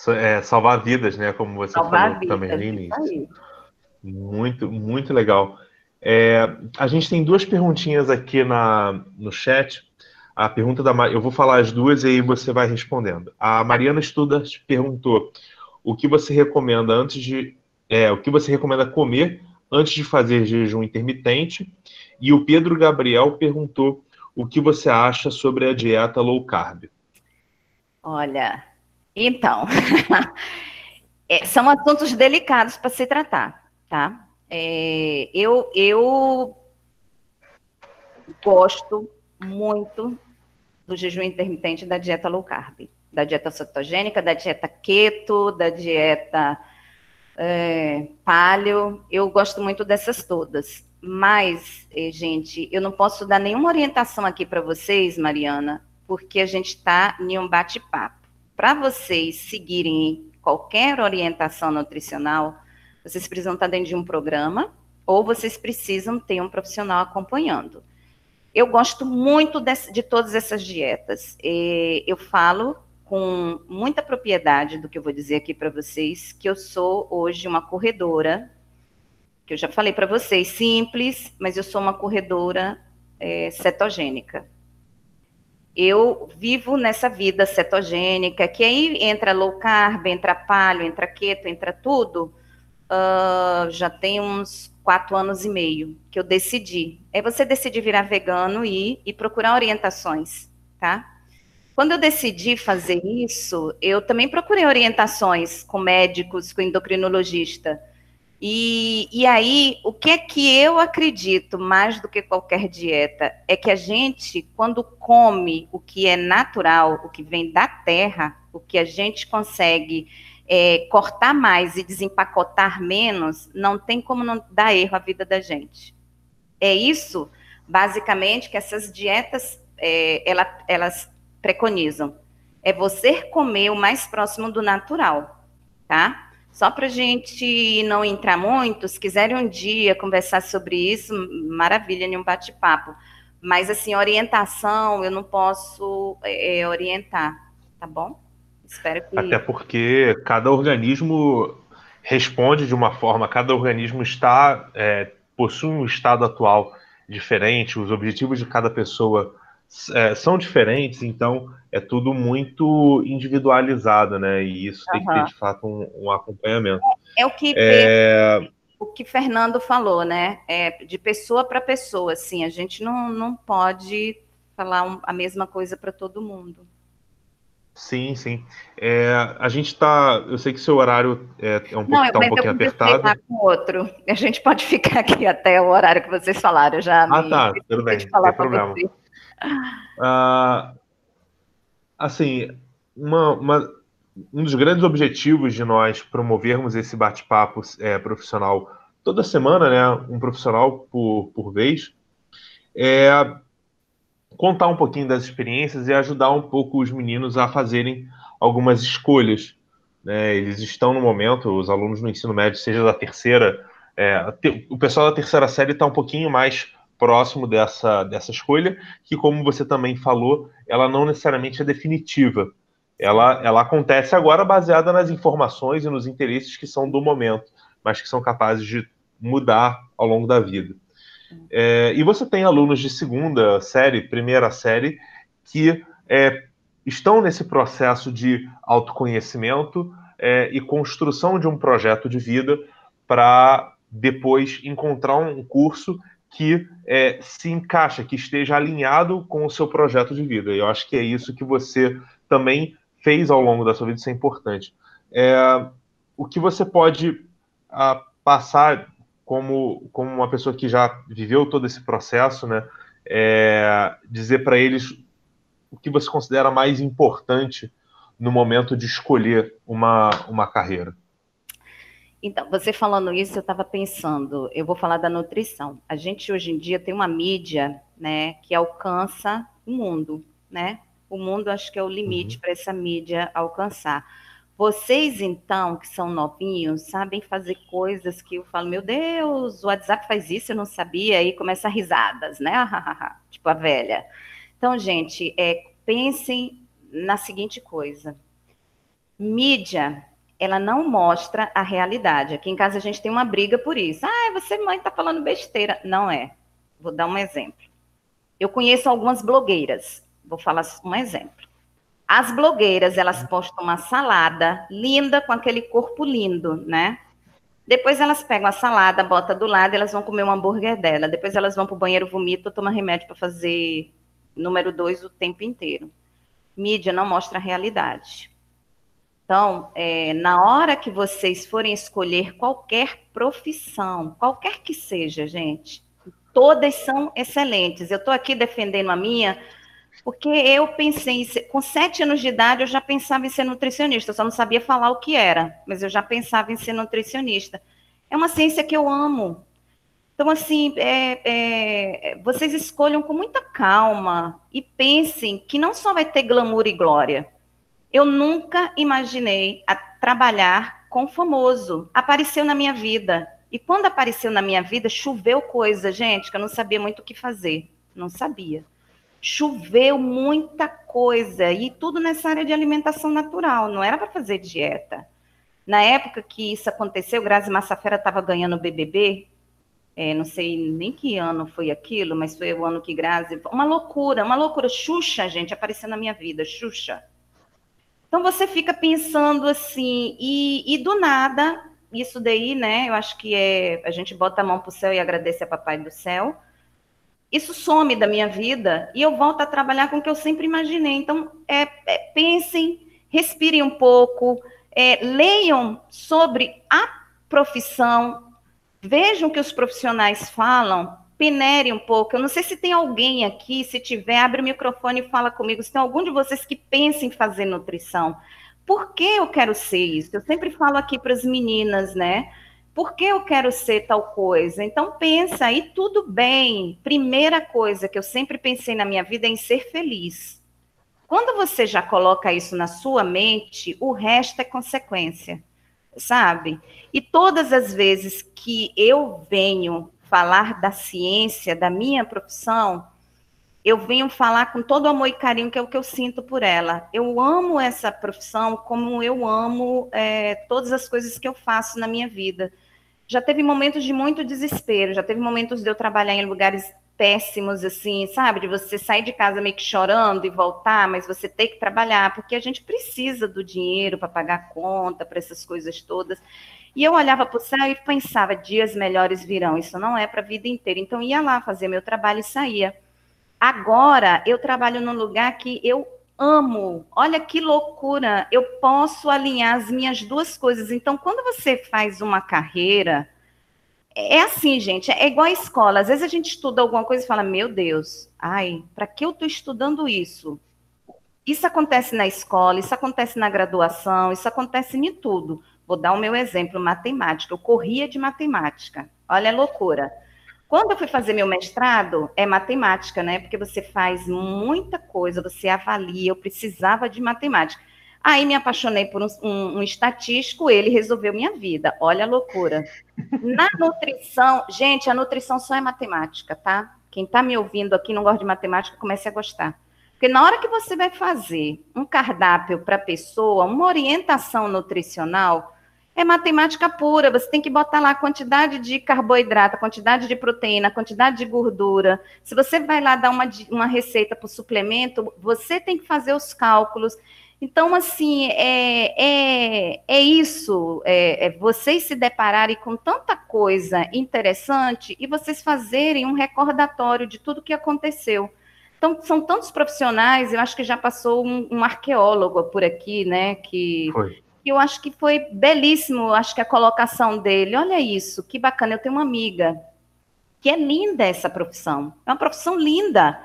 É, salvar vidas, né? Como você salvar falou vidas, também no início. Muito, muito legal. É, a gente tem duas perguntinhas aqui na, no chat. A pergunta da eu vou falar as duas e aí você vai respondendo. A Mariana Estuda perguntou o que você recomenda antes de é, o que você recomenda comer antes de fazer jejum intermitente e o Pedro Gabriel perguntou o que você acha sobre a dieta low carb. Olha, então, é, são assuntos delicados para se tratar, tá? É, eu, eu gosto muito do jejum intermitente da dieta low carb, da dieta cetogênica, da dieta keto, da dieta é, paleo. Eu gosto muito dessas todas. Mas, eh, gente, eu não posso dar nenhuma orientação aqui para vocês, Mariana, porque a gente está em um bate-papo. Para vocês seguirem qualquer orientação nutricional, vocês precisam estar dentro de um programa ou vocês precisam ter um profissional acompanhando. Eu gosto muito de, de todas essas dietas. E eu falo com muita propriedade do que eu vou dizer aqui para vocês, que eu sou hoje uma corredora que eu já falei para vocês, simples, mas eu sou uma corredora é, cetogênica. Eu vivo nessa vida cetogênica, que aí entra low carb, entra paleo, entra keto, entra tudo. Uh, já tem uns quatro anos e meio que eu decidi. É você decidir virar vegano e, e procurar orientações, tá? Quando eu decidi fazer isso, eu também procurei orientações com médicos, com endocrinologista E, e aí, o que é que eu acredito, mais do que qualquer dieta, é que a gente, quando come o que é natural, o que vem da terra, o que a gente consegue é, cortar mais e desempacotar menos, não tem como não dar erro à vida da gente. É isso, basicamente, que essas dietas é, ela, elas preconizam. É você comer o mais próximo do natural, tá? Só para gente não entrar muito, se quiserem um dia conversar sobre isso, maravilha, em um bate-papo. Mas, assim, orientação, eu não posso é, é, orientar, tá bom? Espero que. Até porque cada organismo responde de uma forma, cada organismo está é, possui um estado atual diferente, os objetivos de cada pessoa é, são diferentes, então é tudo muito individualizado, né? E isso uhum. tem que ter, de fato, um, um acompanhamento. É, é, o que é... o que Fernando falou, né? É de pessoa para pessoa, assim, a gente não, não pode falar um, a mesma coisa para todo mundo. Sim, sim. É, a gente está. Eu sei que seu horário é, é um, pouco, não, tá um pouquinho apertado. Com outro. A gente pode ficar aqui até o horário que vocês falaram já. Ah, me... tá, tudo bem, não tem problema. Ah, assim, uma, uma, um dos grandes objetivos de nós promovermos esse bate-papo é, profissional toda semana, né, um profissional por, por vez, é contar um pouquinho das experiências e ajudar um pouco os meninos a fazerem algumas escolhas. Né? Eles estão no momento, os alunos no ensino médio, seja da terceira, é, o pessoal da terceira série está um pouquinho mais próximo dessa, dessa escolha, que, como você também falou, ela não necessariamente é definitiva. Ela, ela acontece agora baseada nas informações e nos interesses que são do momento, mas que são capazes de mudar ao longo da vida. É, e você tem alunos de segunda série, primeira série, que é, estão nesse processo de autoconhecimento é, e construção de um projeto de vida para depois encontrar um curso que é, se encaixa, que esteja alinhado com o seu projeto de vida. E eu acho que é isso que você também fez ao longo da sua vida, isso é importante. É, o que você pode a, ah, passar como, como uma pessoa que já viveu todo esse processo, né? É, dizer para eles o que você considera mais importante no momento de escolher uma, uma carreira. Então, você falando isso, eu estava pensando, eu vou falar da nutrição. A gente hoje em dia tem uma mídia, né, que alcança o mundo, né? O mundo acho que é o limite uhum. para essa mídia alcançar. Vocês, então, que são novinhos, sabem fazer coisas que eu falo, meu Deus, o WhatsApp faz isso, eu não sabia, e começa risadas, né? tipo a velha. Então, gente, é, pensem na seguinte coisa. Mídia ela não mostra a realidade. Aqui em casa a gente tem uma briga por isso. Ah, você, mãe, está falando besteira. Não é. Vou dar um exemplo. Eu conheço algumas blogueiras. Vou falar um exemplo. As blogueiras, elas postam uma salada linda com aquele corpo lindo, né? Depois elas pegam a salada, bota do lado, elas vão comer um hambúrguer dela. Depois elas vão para o banheiro, vomitam, tomam remédio para fazer número dois o tempo inteiro. Mídia não mostra a realidade. Então, é, na hora que vocês forem escolher qualquer profissão, qualquer que seja, gente, todas são excelentes. Eu estou aqui defendendo a minha, porque eu pensei, com sete anos de idade, eu já pensava em ser nutricionista, eu só não sabia falar o que era, mas eu já pensava em ser nutricionista. É uma ciência que eu amo. Então, assim, é, é, vocês escolham com muita calma e pensem que não só vai ter glamour e glória, eu nunca imaginei trabalhar com famoso. Apareceu na minha vida. E quando apareceu na minha vida, choveu coisa, gente, que eu não sabia muito o que fazer. Não sabia. Choveu muita coisa. E tudo nessa área de alimentação natural. Não era para fazer dieta. Na época que isso aconteceu, Grazi Massafera estava ganhando o BBB. É, não sei nem que ano foi aquilo, mas foi o ano que Grazi. Uma loucura, uma loucura. Xuxa, gente, apareceu na minha vida. Xuxa. Então você fica pensando assim, e, e do nada, isso daí, né? Eu acho que é a gente bota a mão para o céu e agradece a Papai do Céu. Isso some da minha vida e eu volto a trabalhar com o que eu sempre imaginei. Então, é, é, pensem, respirem um pouco, é, leiam sobre a profissão, vejam o que os profissionais falam, penere um pouco. Eu não sei se tem alguém aqui, se tiver, abre o microfone e fala comigo. Se tem algum de vocês que pensa em fazer nutrição. Por que eu quero ser isso? Eu sempre falo aqui para as meninas, né? Por que eu quero ser tal coisa? Então pensa aí, tudo bem. Primeira coisa que eu sempre pensei na minha vida é em ser feliz. Quando você já coloca isso na sua mente, o resto é consequência, sabe? E todas as vezes que eu venho falar da ciência, da minha profissão, eu venho falar com todo amor e carinho, que é o que eu sinto por ela. Eu amo essa profissão como eu amo é, todas as coisas que eu faço na minha vida. Já teve momentos de muito desespero, já teve momentos de eu trabalhar em lugares péssimos, assim, sabe? De você sair de casa meio que chorando e voltar, mas você ter que trabalhar, porque a gente precisa do dinheiro para pagar conta, para essas coisas todas. E eu olhava para o céu e pensava, dias melhores virão, isso não é para a vida inteira. Então, ia lá fazer meu trabalho e saía. Agora, eu trabalho num lugar que eu amo. Olha que loucura! Eu posso alinhar as minhas duas coisas. Então, quando você faz uma carreira é assim, gente, é igual a escola. Às vezes a gente estuda alguma coisa e fala: Meu Deus, ai, para que eu estou estudando isso? Isso acontece na escola, isso acontece na graduação, isso acontece em tudo. Vou dar o meu exemplo: matemática. Eu corria de matemática. Olha a loucura. Quando eu fui fazer meu mestrado, é matemática, né? Porque você faz muita coisa, você avalia. Eu precisava de matemática. Aí me apaixonei por um, um, um, estatístico, ele resolveu minha vida. Olha a loucura. Na nutrição, gente, a nutrição só é matemática, tá? Quem está me ouvindo aqui não gosta de matemática, comece a gostar. Porque na hora que você vai fazer um cardápio para a pessoa, uma orientação nutricional, é matemática pura. Você tem que botar lá a quantidade de carboidrato, a quantidade de proteína, a quantidade de gordura. Se você vai lá dar uma, uma receita para o suplemento, você tem que fazer os cálculos. Então, assim, é, é, é isso, é, é vocês se depararem com tanta coisa interessante e vocês fazerem um recordatório de tudo que aconteceu. Então, são tantos profissionais, eu acho que já passou um, um arqueólogo por aqui, né, que, foi. Eu acho que foi belíssimo, acho que a colocação dele, olha isso, que bacana, eu tenho uma amiga, que é linda essa profissão, é uma profissão linda,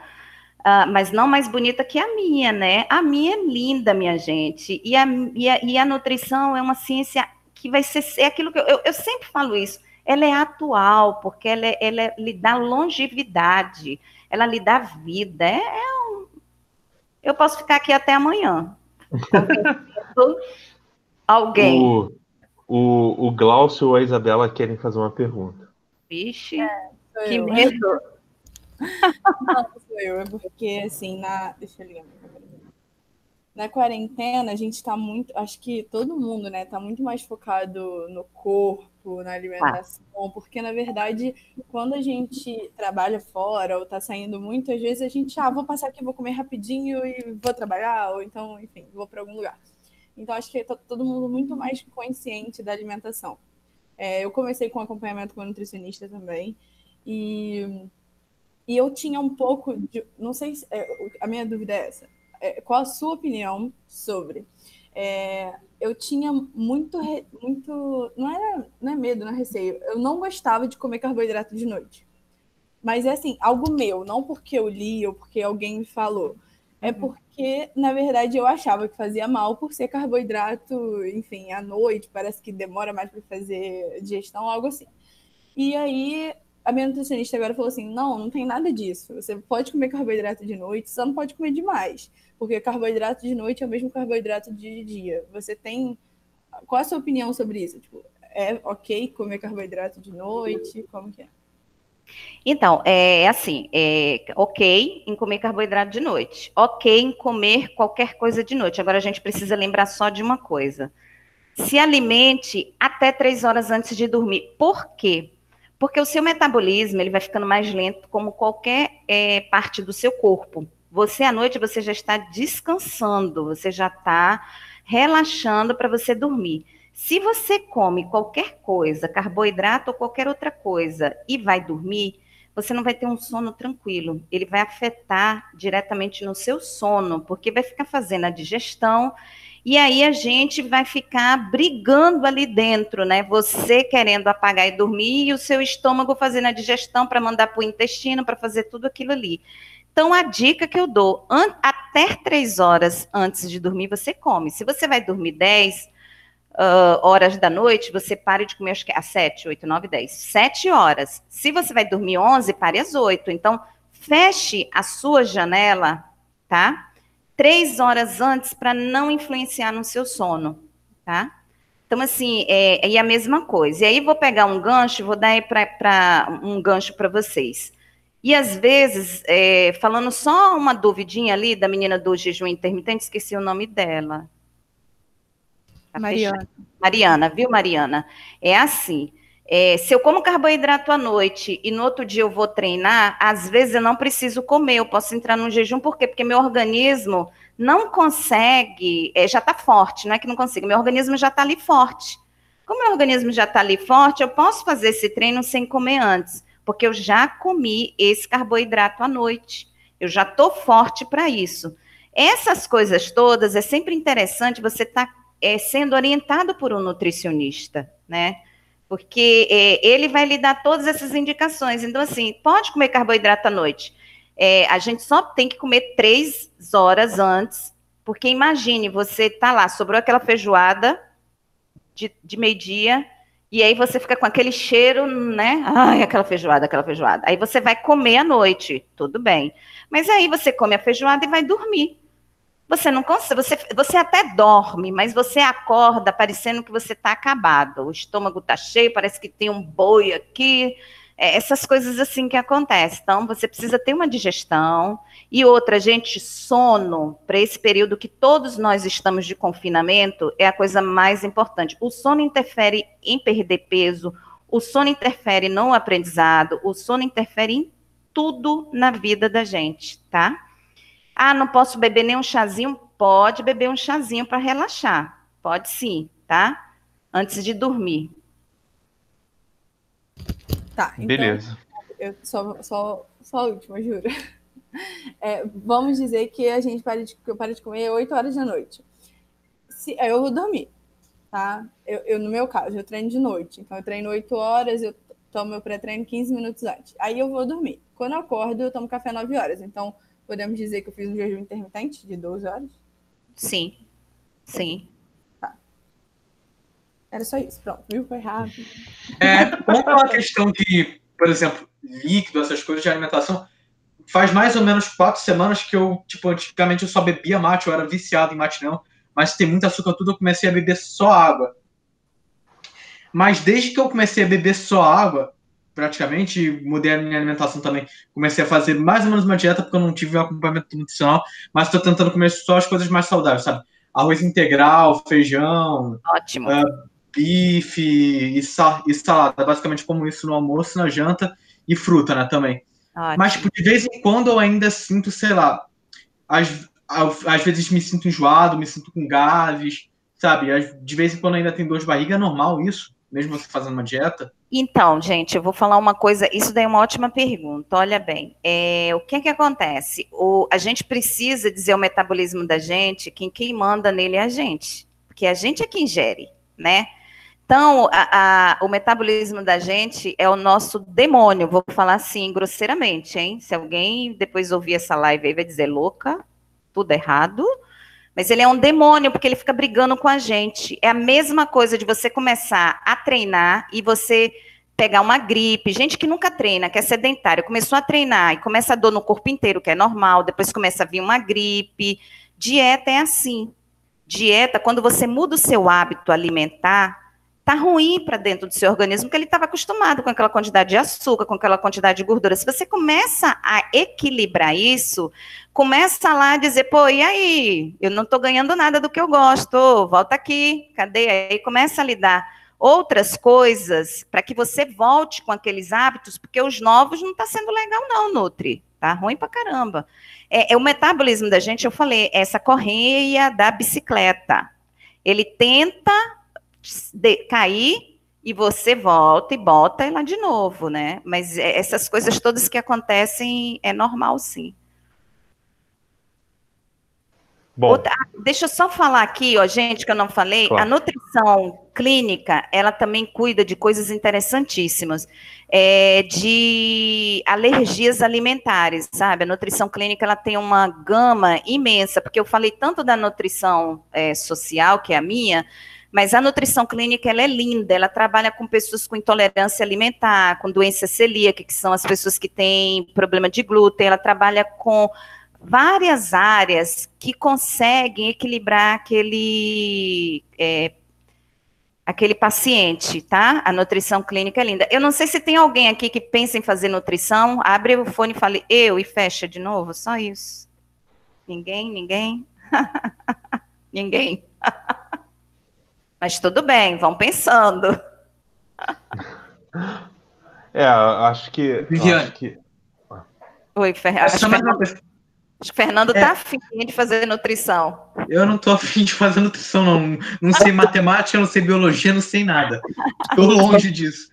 Uh, mas não mais bonita que a minha, né? A minha é linda, minha gente. E a, e a, e a nutrição é uma ciência que vai ser é aquilo que eu, eu, eu, sempre falo isso. Ela é atual, porque ela, é, ela é, lhe dá longevidade, ela lhe dá vida. É, é um... Eu posso ficar aqui até amanhã. Alguém. O, o, o Glaucio ou a Isabela querem fazer uma pergunta. Vixe, é, que medo. Não, sou eu, é porque assim, na. Deixa eu ligar. Na quarentena, a gente tá muito. Acho que todo mundo, né, tá muito mais focado no corpo, na alimentação, ah. porque na verdade, quando a gente trabalha fora ou tá saindo muito, às vezes a gente, ah, vou passar aqui, vou comer rapidinho e vou trabalhar, ou então, enfim, vou para algum lugar. Então, acho que tá todo mundo muito mais consciente da alimentação. É, eu comecei com acompanhamento com nutricionista também, e e eu tinha um pouco de. Não sei se. É, a minha dúvida é essa. É, qual a sua opinião sobre? É, eu tinha muito. muito não, era, não é medo, não é receio. Eu não gostava de comer carboidrato de noite. Mas é assim, algo meu, não porque eu li ou porque alguém me falou. É uhum. porque, na verdade, eu achava que fazia mal por ser carboidrato, enfim, à noite, parece que demora mais para fazer digestão, algo assim. E aí a minha nutricionista agora falou assim: não, não tem nada disso. Você pode comer carboidrato de noite, só não pode comer demais. Porque carboidrato de noite é o mesmo carboidrato de dia. Você tem. Qual é a sua opinião sobre isso? Tipo, é ok comer carboidrato de noite? Como que é? Então, é assim, é ok em comer carboidrato de noite, ok em comer qualquer coisa de noite. Agora a gente precisa lembrar só de uma coisa: se alimente até três horas antes de dormir. Por quê? Porque o seu metabolismo ele vai ficando mais lento, como qualquer é, parte do seu corpo. Você à noite você já está descansando, você já está relaxando para você dormir. Se você come qualquer coisa, carboidrato ou qualquer outra coisa, e vai dormir, você não vai ter um sono tranquilo. Ele vai afetar diretamente no seu sono, porque vai ficar fazendo a digestão E aí a gente vai ficar brigando ali dentro, né? Você querendo apagar e dormir e o seu estômago fazendo a digestão para mandar para o intestino, para fazer tudo aquilo ali. Então, a dica que eu dou, até três horas antes de dormir, você come. Se você vai dormir 10 uh, horas da noite, você pare de comer acho que às 7, 8, 9, 10. 7 horas. Se você vai dormir 11, pare às 8. Então, feche a sua janela, tá? três horas antes para não influenciar no seu sono, tá? Então, assim, é, é a mesma coisa. E aí, vou pegar um gancho, vou dar para um gancho para vocês. E às vezes, é, falando só uma duvidinha ali da menina do jejum intermitente, esqueci o nome dela. Tá Mariana. Fechado. Mariana, viu, Mariana? É assim. É, se eu como carboidrato à noite e no outro dia eu vou treinar, às vezes eu não preciso comer, eu posso entrar num jejum, por quê? Porque meu organismo não consegue, é, já está forte, não é que não consiga, meu organismo já está ali forte. Como meu organismo já está ali forte, eu posso fazer esse treino sem comer antes, porque eu já comi esse carboidrato à noite, eu já estou forte para isso. Essas coisas todas, é sempre interessante você estar tá, é, sendo orientado por um nutricionista, né? porque é, ele vai lhe dar todas essas indicações. Então, assim, pode comer carboidrato à noite. É, a gente só tem que comer três horas antes, porque imagine, você tá lá, sobrou aquela feijoada de, de meio-dia, e aí você fica com aquele cheiro, né? Ai, aquela feijoada, aquela feijoada. Aí você vai comer à noite, tudo bem. Mas aí você come a feijoada e vai dormir. Você não consegue, você, você até dorme, mas você acorda parecendo que você está acabado. O estômago está cheio, parece que tem um boi aqui. É, essas coisas assim que acontecem. Então, você precisa ter uma digestão. E outra, gente, sono, para esse período que todos nós estamos de confinamento, é a coisa mais importante. O sono interfere em perder peso, o sono interfere no aprendizado, o sono interfere em tudo na vida da gente, tá? Ah, não posso beber nem um chazinho? Pode beber um chazinho para relaxar. Pode sim, tá? Antes de dormir. Tá, então, Beleza. Eu, só, só, só a última, juro. É, vamos dizer que a gente para de, eu paro de comer 8 horas da noite. Se, eu vou dormir, tá? Eu, eu, no meu caso, eu treino de noite. Então, eu treino 8 horas, eu tomo meu pré-treino 15 minutos antes. Aí eu vou dormir. Quando eu acordo, eu tomo café 9 horas. Então, Podemos dizer que eu fiz um jejum intermitente de 12 horas? Sim. Sim. Tá. Era só isso, pronto, viu? Foi rápido. É, quanto a questão de, por exemplo, líquido, essas coisas de alimentação, faz mais ou menos quatro semanas que eu, tipo, antigamente eu só bebia mate, eu era viciado em mate não, mas tem muito açúcar tudo, eu comecei a beber só água. Mas desde que eu comecei a beber só água, praticamente, mudei a minha alimentação também. Comecei a fazer mais ou menos uma dieta, porque eu não tive um acompanhamento nutricional, mas estou tentando comer só as coisas mais saudáveis, sabe? Arroz integral, feijão, Ótimo. Uh, bife e, sal, e salada. Basicamente como isso no almoço, na janta e fruta, né, também. Ótimo. Mas, tipo, de vez em quando eu ainda sinto, sei lá, às, às vezes me sinto enjoado, me sinto com gases, sabe? De vez em quando ainda tem dor de barriga, é normal isso, mesmo você fazendo uma dieta. Então, gente, eu vou falar uma coisa. Isso daí é uma ótima pergunta. Olha bem, é, o que é que acontece? O, a gente precisa dizer o metabolismo da gente. Quem, quem manda nele é a gente, porque a gente é quem gere, né? Então, a, a, o metabolismo da gente é o nosso demônio. Vou falar assim grosseiramente, hein? Se alguém depois ouvir essa live aí vai dizer louca, tudo errado. Mas ele é um demônio, porque ele fica brigando com a gente. É a mesma coisa de você começar a treinar e você pegar uma gripe. Gente que nunca treina, que é sedentário, começou a treinar e começa a dor no corpo inteiro, que é normal, depois começa a vir uma gripe. Dieta é assim. Dieta, quando você muda o seu hábito alimentar, tá ruim para dentro do seu organismo, porque ele estava acostumado com aquela quantidade de açúcar, com aquela quantidade de gordura. Se você começa a equilibrar isso, começa lá a dizer, pô, e aí? Eu não estou ganhando nada do que eu gosto, volta aqui, cadê? Aí começa a lidar outras coisas para que você volte com aqueles hábitos, porque os novos não está sendo legal não, Nutri. Tá ruim pra caramba. É, é o metabolismo da gente, eu falei, essa correia da bicicleta. Ele tenta de, cair e você volta e bota ela de novo, né? Mas é, essas coisas todas que acontecem é normal, sim. Bom. Outra, ah, deixa eu só falar aqui, ó, gente, que eu não falei. Claro. A nutrição clínica, ela também cuida de coisas interessantíssimas, é, de alergias alimentares, sabe? A nutrição clínica, ela tem uma gama imensa, porque eu falei tanto da nutrição é, social, que é a minha, mas a nutrição clínica, ela é linda, ela trabalha com pessoas com intolerância alimentar, com doença celíaca, que são as pessoas que têm problema de glúten, ela trabalha com várias áreas que conseguem equilibrar aquele é, aquele paciente, tá? A nutrição clínica é linda. Eu não sei se tem alguém aqui que pensa em fazer nutrição. Abre o fone e fale eu e fecha de novo, só isso. Ninguém, ninguém, ninguém. Mas tudo bem, vão pensando. É, acho que. Viviane. Acho que... Oi, Fer... acho, Fernando... acho que Fernando é. tá afim de fazer nutrição. Eu não tô afim de fazer nutrição, não. Não sei matemática, não sei biologia, não sei nada. Estou longe disso.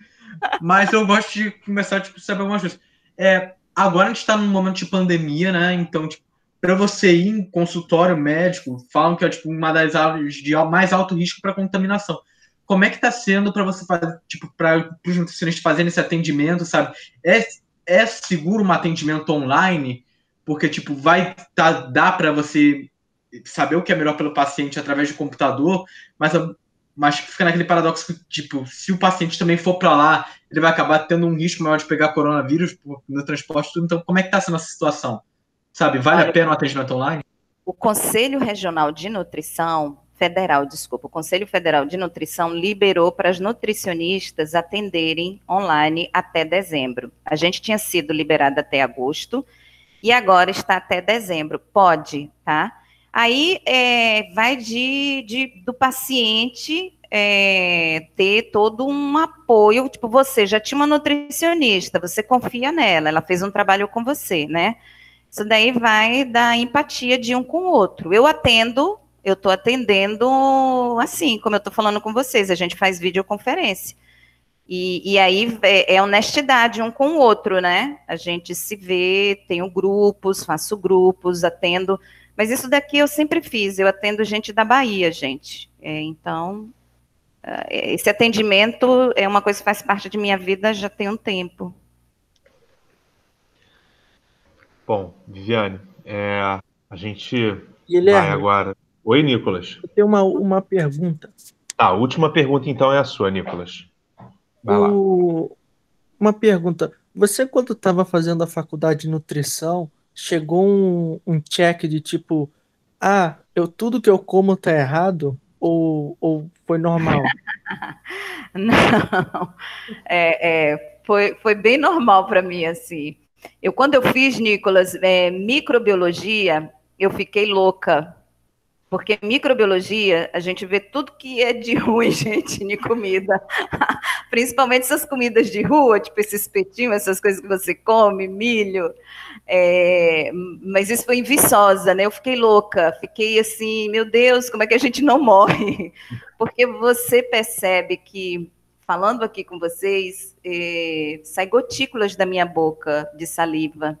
Mas eu gosto de começar tipo, a saber algumas coisas. É, agora a gente está num momento de pandemia, né? Então, tipo, para você ir em consultório médico, falam que é tipo uma das áreas de mais alto risco para contaminação como é que está sendo para você fazer, tipo, para os nutricionistas fazerem esse atendimento, sabe? É, é seguro um atendimento online? Porque, tipo, vai tá, dá para você saber o que é melhor pelo paciente através do computador, mas, mas fica naquele paradoxo que, tipo, se o paciente também for para lá, ele vai acabar tendo um risco maior de pegar coronavírus no transporte, tudo. Então, como é que está sendo essa situação? Sabe, vale a pena o atendimento online? O Conselho Regional de Nutrição Federal, desculpa, o Conselho Federal de Nutrição liberou para as nutricionistas atenderem online até dezembro. A gente tinha sido liberado até agosto e agora está até dezembro. Pode, tá? Aí é, vai de, de, do paciente é, ter todo um apoio. Tipo, você já tinha uma nutricionista, você confia nela, ela fez um trabalho com você, né? Isso daí vai da empatia de um com o outro. Eu atendo eu estou atendendo assim, como eu estou falando com vocês, a gente faz videoconferência. E, e aí é, é, honestidade um com o outro, né? A gente se vê, tenho grupos, faço grupos, atendo. Mas isso daqui eu sempre fiz, eu atendo gente da Bahia, gente. É, então, é, esse atendimento é uma coisa que faz parte de minha vida já tem um tempo. Bom, Viviane, é, a gente vai agora Oi, Nicolas. Eu tenho uma, uma pergunta. Tá, a última pergunta então é a sua, Nicolas. Vai o... lá. Uma pergunta. Você, quando estava fazendo a faculdade de nutrição, chegou um, um check de tipo, ah, eu tudo que eu como tá errado? Ou, ou foi normal? Não, é, é, foi, foi bem normal para mim, assim. Eu, quando eu fiz, Nicolas, é, microbiologia, eu fiquei louca, porque microbiologia, a gente vê tudo que é de ruim, gente, de comida. Principalmente essas comidas de rua, tipo esses petinhos, essas coisas que você come, milho. É, mas isso foi em Viçosa, né? Eu fiquei louca, fiquei assim, meu Deus, como é que a gente não morre? Porque você percebe que, falando aqui com vocês, é, sai gotículas da minha boca de saliva.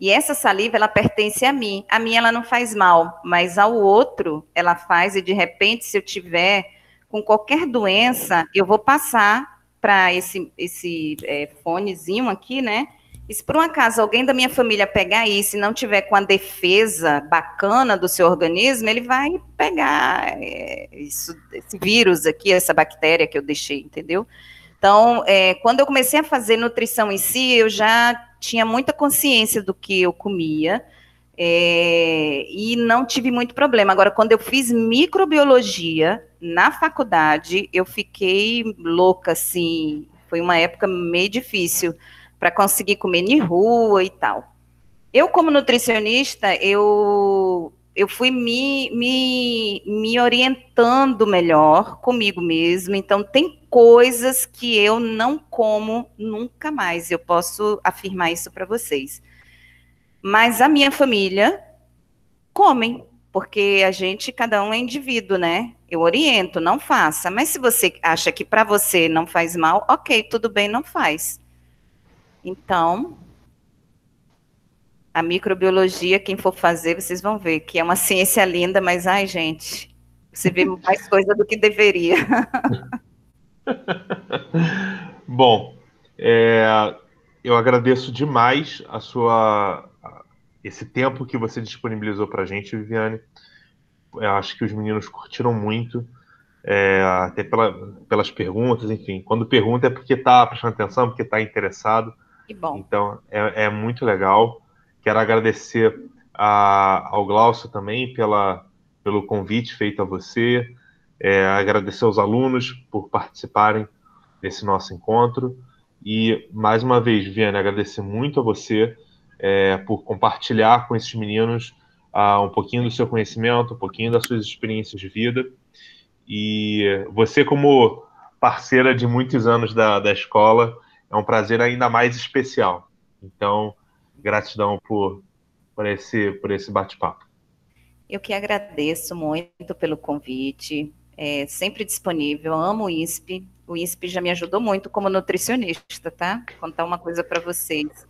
E essa saliva, ela pertence a mim. A mim, ela não faz mal, mas ao outro, ela faz. E de repente, se eu tiver com qualquer doença, eu vou passar para esse, esse é, fonezinho aqui, né? E se por um acaso alguém da minha família pegar isso e não tiver com a defesa bacana do seu organismo, ele vai pegar é, isso, esse vírus aqui, essa bactéria que eu deixei, entendeu? Então, é, quando eu comecei a fazer nutrição em si, eu já tinha muita consciência do que eu comia é, e não tive muito problema. Agora, quando eu fiz microbiologia na faculdade, eu fiquei louca, assim. Foi uma época meio difícil para conseguir comer de rua e tal. Eu, como nutricionista, eu eu fui me, me, me orientando melhor comigo mesma. Então, tem coisas que eu não como nunca mais. Eu posso afirmar isso para vocês. Mas a minha família comem, porque a gente, cada um é indivíduo, né? Eu oriento, não faça. Mas se você acha que para você não faz mal, ok, tudo bem, não faz. Então, a microbiologia, quem for fazer, vocês vão ver que é uma ciência linda, mas ai, gente, você vê mais coisa do que deveria. Bom, é, eu agradeço demais a sua esse tempo que você disponibilizou para a gente, Viviane. Eu acho que os meninos curtiram muito, é, até pela, pelas perguntas, enfim. Quando pergunta é porque está prestando atenção, porque está interessado. Que bom. Então, é, é muito legal. Quero agradecer a, ao Glaucio também pela, pelo convite feito a você, é, agradecer aos alunos por participarem desse nosso encontro. E, mais uma vez, Viviane, agradecer muito a você é, por compartilhar com esses meninos uh, um pouquinho do seu conhecimento, um pouquinho das suas experiências de vida. E você, como parceira de muitos anos da, da escola, é um prazer ainda mais especial. Então, gratidão por, por esse, por esse bate-papo. Eu que agradeço muito pelo convite, é sempre disponível, amo o INSP. O INSP já me ajudou muito como nutricionista, tá? Vou contar uma coisa para vocês.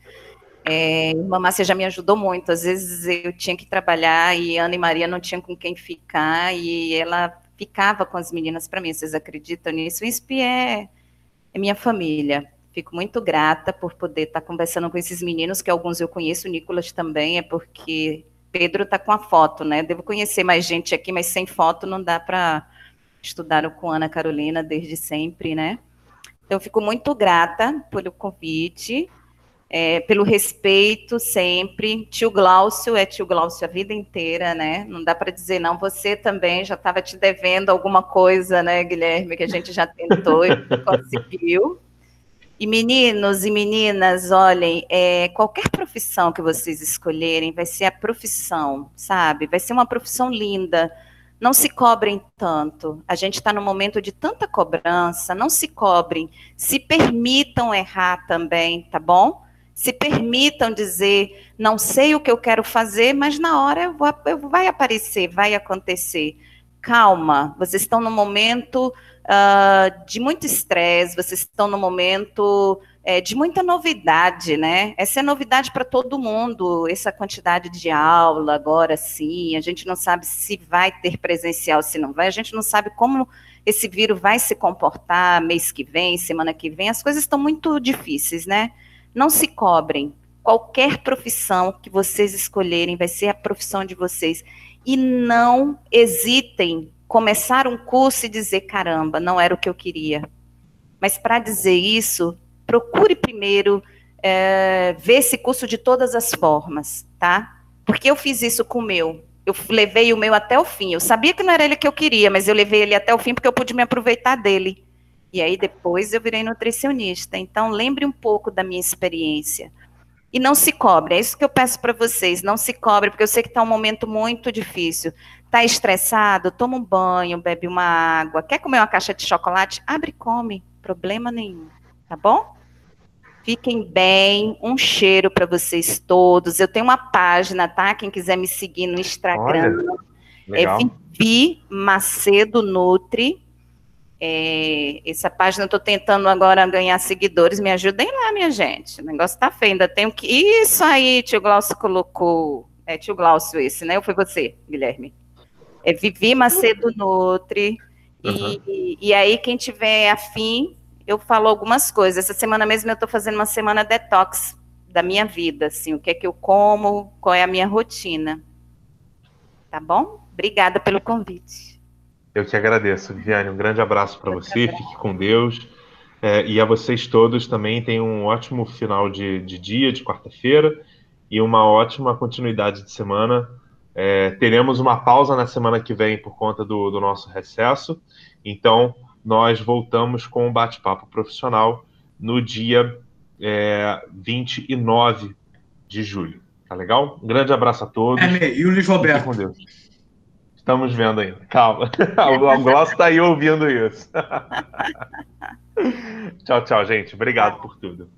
É, irmã Márcia já me ajudou muito. Às vezes eu tinha que trabalhar e Ana e Maria não tinham com quem ficar e ela ficava com as meninas para mim. Vocês acreditam nisso? O INSP é, é minha família. Fico muito grata por poder estar conversando com esses meninos, que alguns eu conheço, o Nicolas também, é porque Pedro está com a foto, né? Devo conhecer mais gente aqui, mas sem foto não dá para estudar com Ana Carolina desde sempre, né? Então, fico muito grata pelo convite, é, pelo respeito sempre. Tio Glaucio é tio Glaucio a vida inteira, né? Não dá para dizer, não, você também já estava te devendo alguma coisa, né, Guilherme, que a gente já tentou e conseguiu. E meninos e meninas, olhem, é, qualquer profissão que vocês escolherem vai ser a profissão, sabe? Vai ser uma profissão linda. Não se cobrem tanto. A gente está num momento de tanta cobrança. Não se cobrem. Se permitam errar também, tá bom? Se permitam dizer, não sei o que eu quero fazer, mas na hora eu vou, eu, vai aparecer, vai acontecer. Calma, vocês estão num momento uh, de muito estresse, vocês estão no momento é, de muita novidade, né? Essa é novidade para todo mundo, essa quantidade de aula agora sim, a gente não sabe se vai ter presencial, se não vai, a gente não sabe como esse vírus vai se comportar mês que vem, semana que vem, as coisas estão muito difíceis, né? Não se cobrem. Qualquer profissão que vocês escolherem vai ser a profissão de vocês. E não hesitem começar um curso e dizer: caramba, não era o que eu queria. Mas para dizer isso, procure primeiro é, ver esse curso de todas as formas, tá? Porque eu fiz isso com o meu. Eu levei o meu até o fim. Eu sabia que não era ele que eu queria, mas eu levei ele até o fim porque eu pude me aproveitar dele. E aí depois eu virei nutricionista. Então lembre um pouco da minha experiência. E não se cobre, é isso que eu peço para vocês, não se cobre, porque eu sei que está um momento muito difícil. Está estressado? Toma um banho, bebe uma água. Quer comer uma caixa de chocolate? Abre e come, problema nenhum, tá bom? Fiquem bem, um cheiro para vocês todos. Eu tenho uma página, tá? Quem quiser me seguir no Instagram, Olha, é Vivi Macedo Nutri. É, essa página eu estou tentando agora ganhar seguidores. Me ajudem lá, minha gente. O negócio está feio. Ainda tenho que. Isso aí, tio Glaucio colocou. É tio Glaucio esse, né? Ou foi você, Guilherme? É Vivi Macedo Nutri. Uhum. E, e aí, quem tiver afim, eu falo algumas coisas. Essa semana mesmo eu estou fazendo uma semana detox da minha vida, assim, o que é que eu como, qual é a minha rotina. Tá bom? Obrigada pelo convite. Eu que agradeço, Viviane. Um grande abraço para você, abraço. fique com Deus. É, e a vocês todos também tenham um ótimo final de, de dia, de quarta-feira, e uma ótima continuidade de semana. É, teremos uma pausa na semana que vem por conta do, do nosso recesso, então nós voltamos com o bate-papo profissional no dia é, 29 de julho. Tá legal? Um grande abraço a todos. É, e o Luiz Roberto. com Deus. Estamos vendo ainda. Calma. o Glaucio está aí ouvindo isso. tchau, tchau, gente. Obrigado por tudo.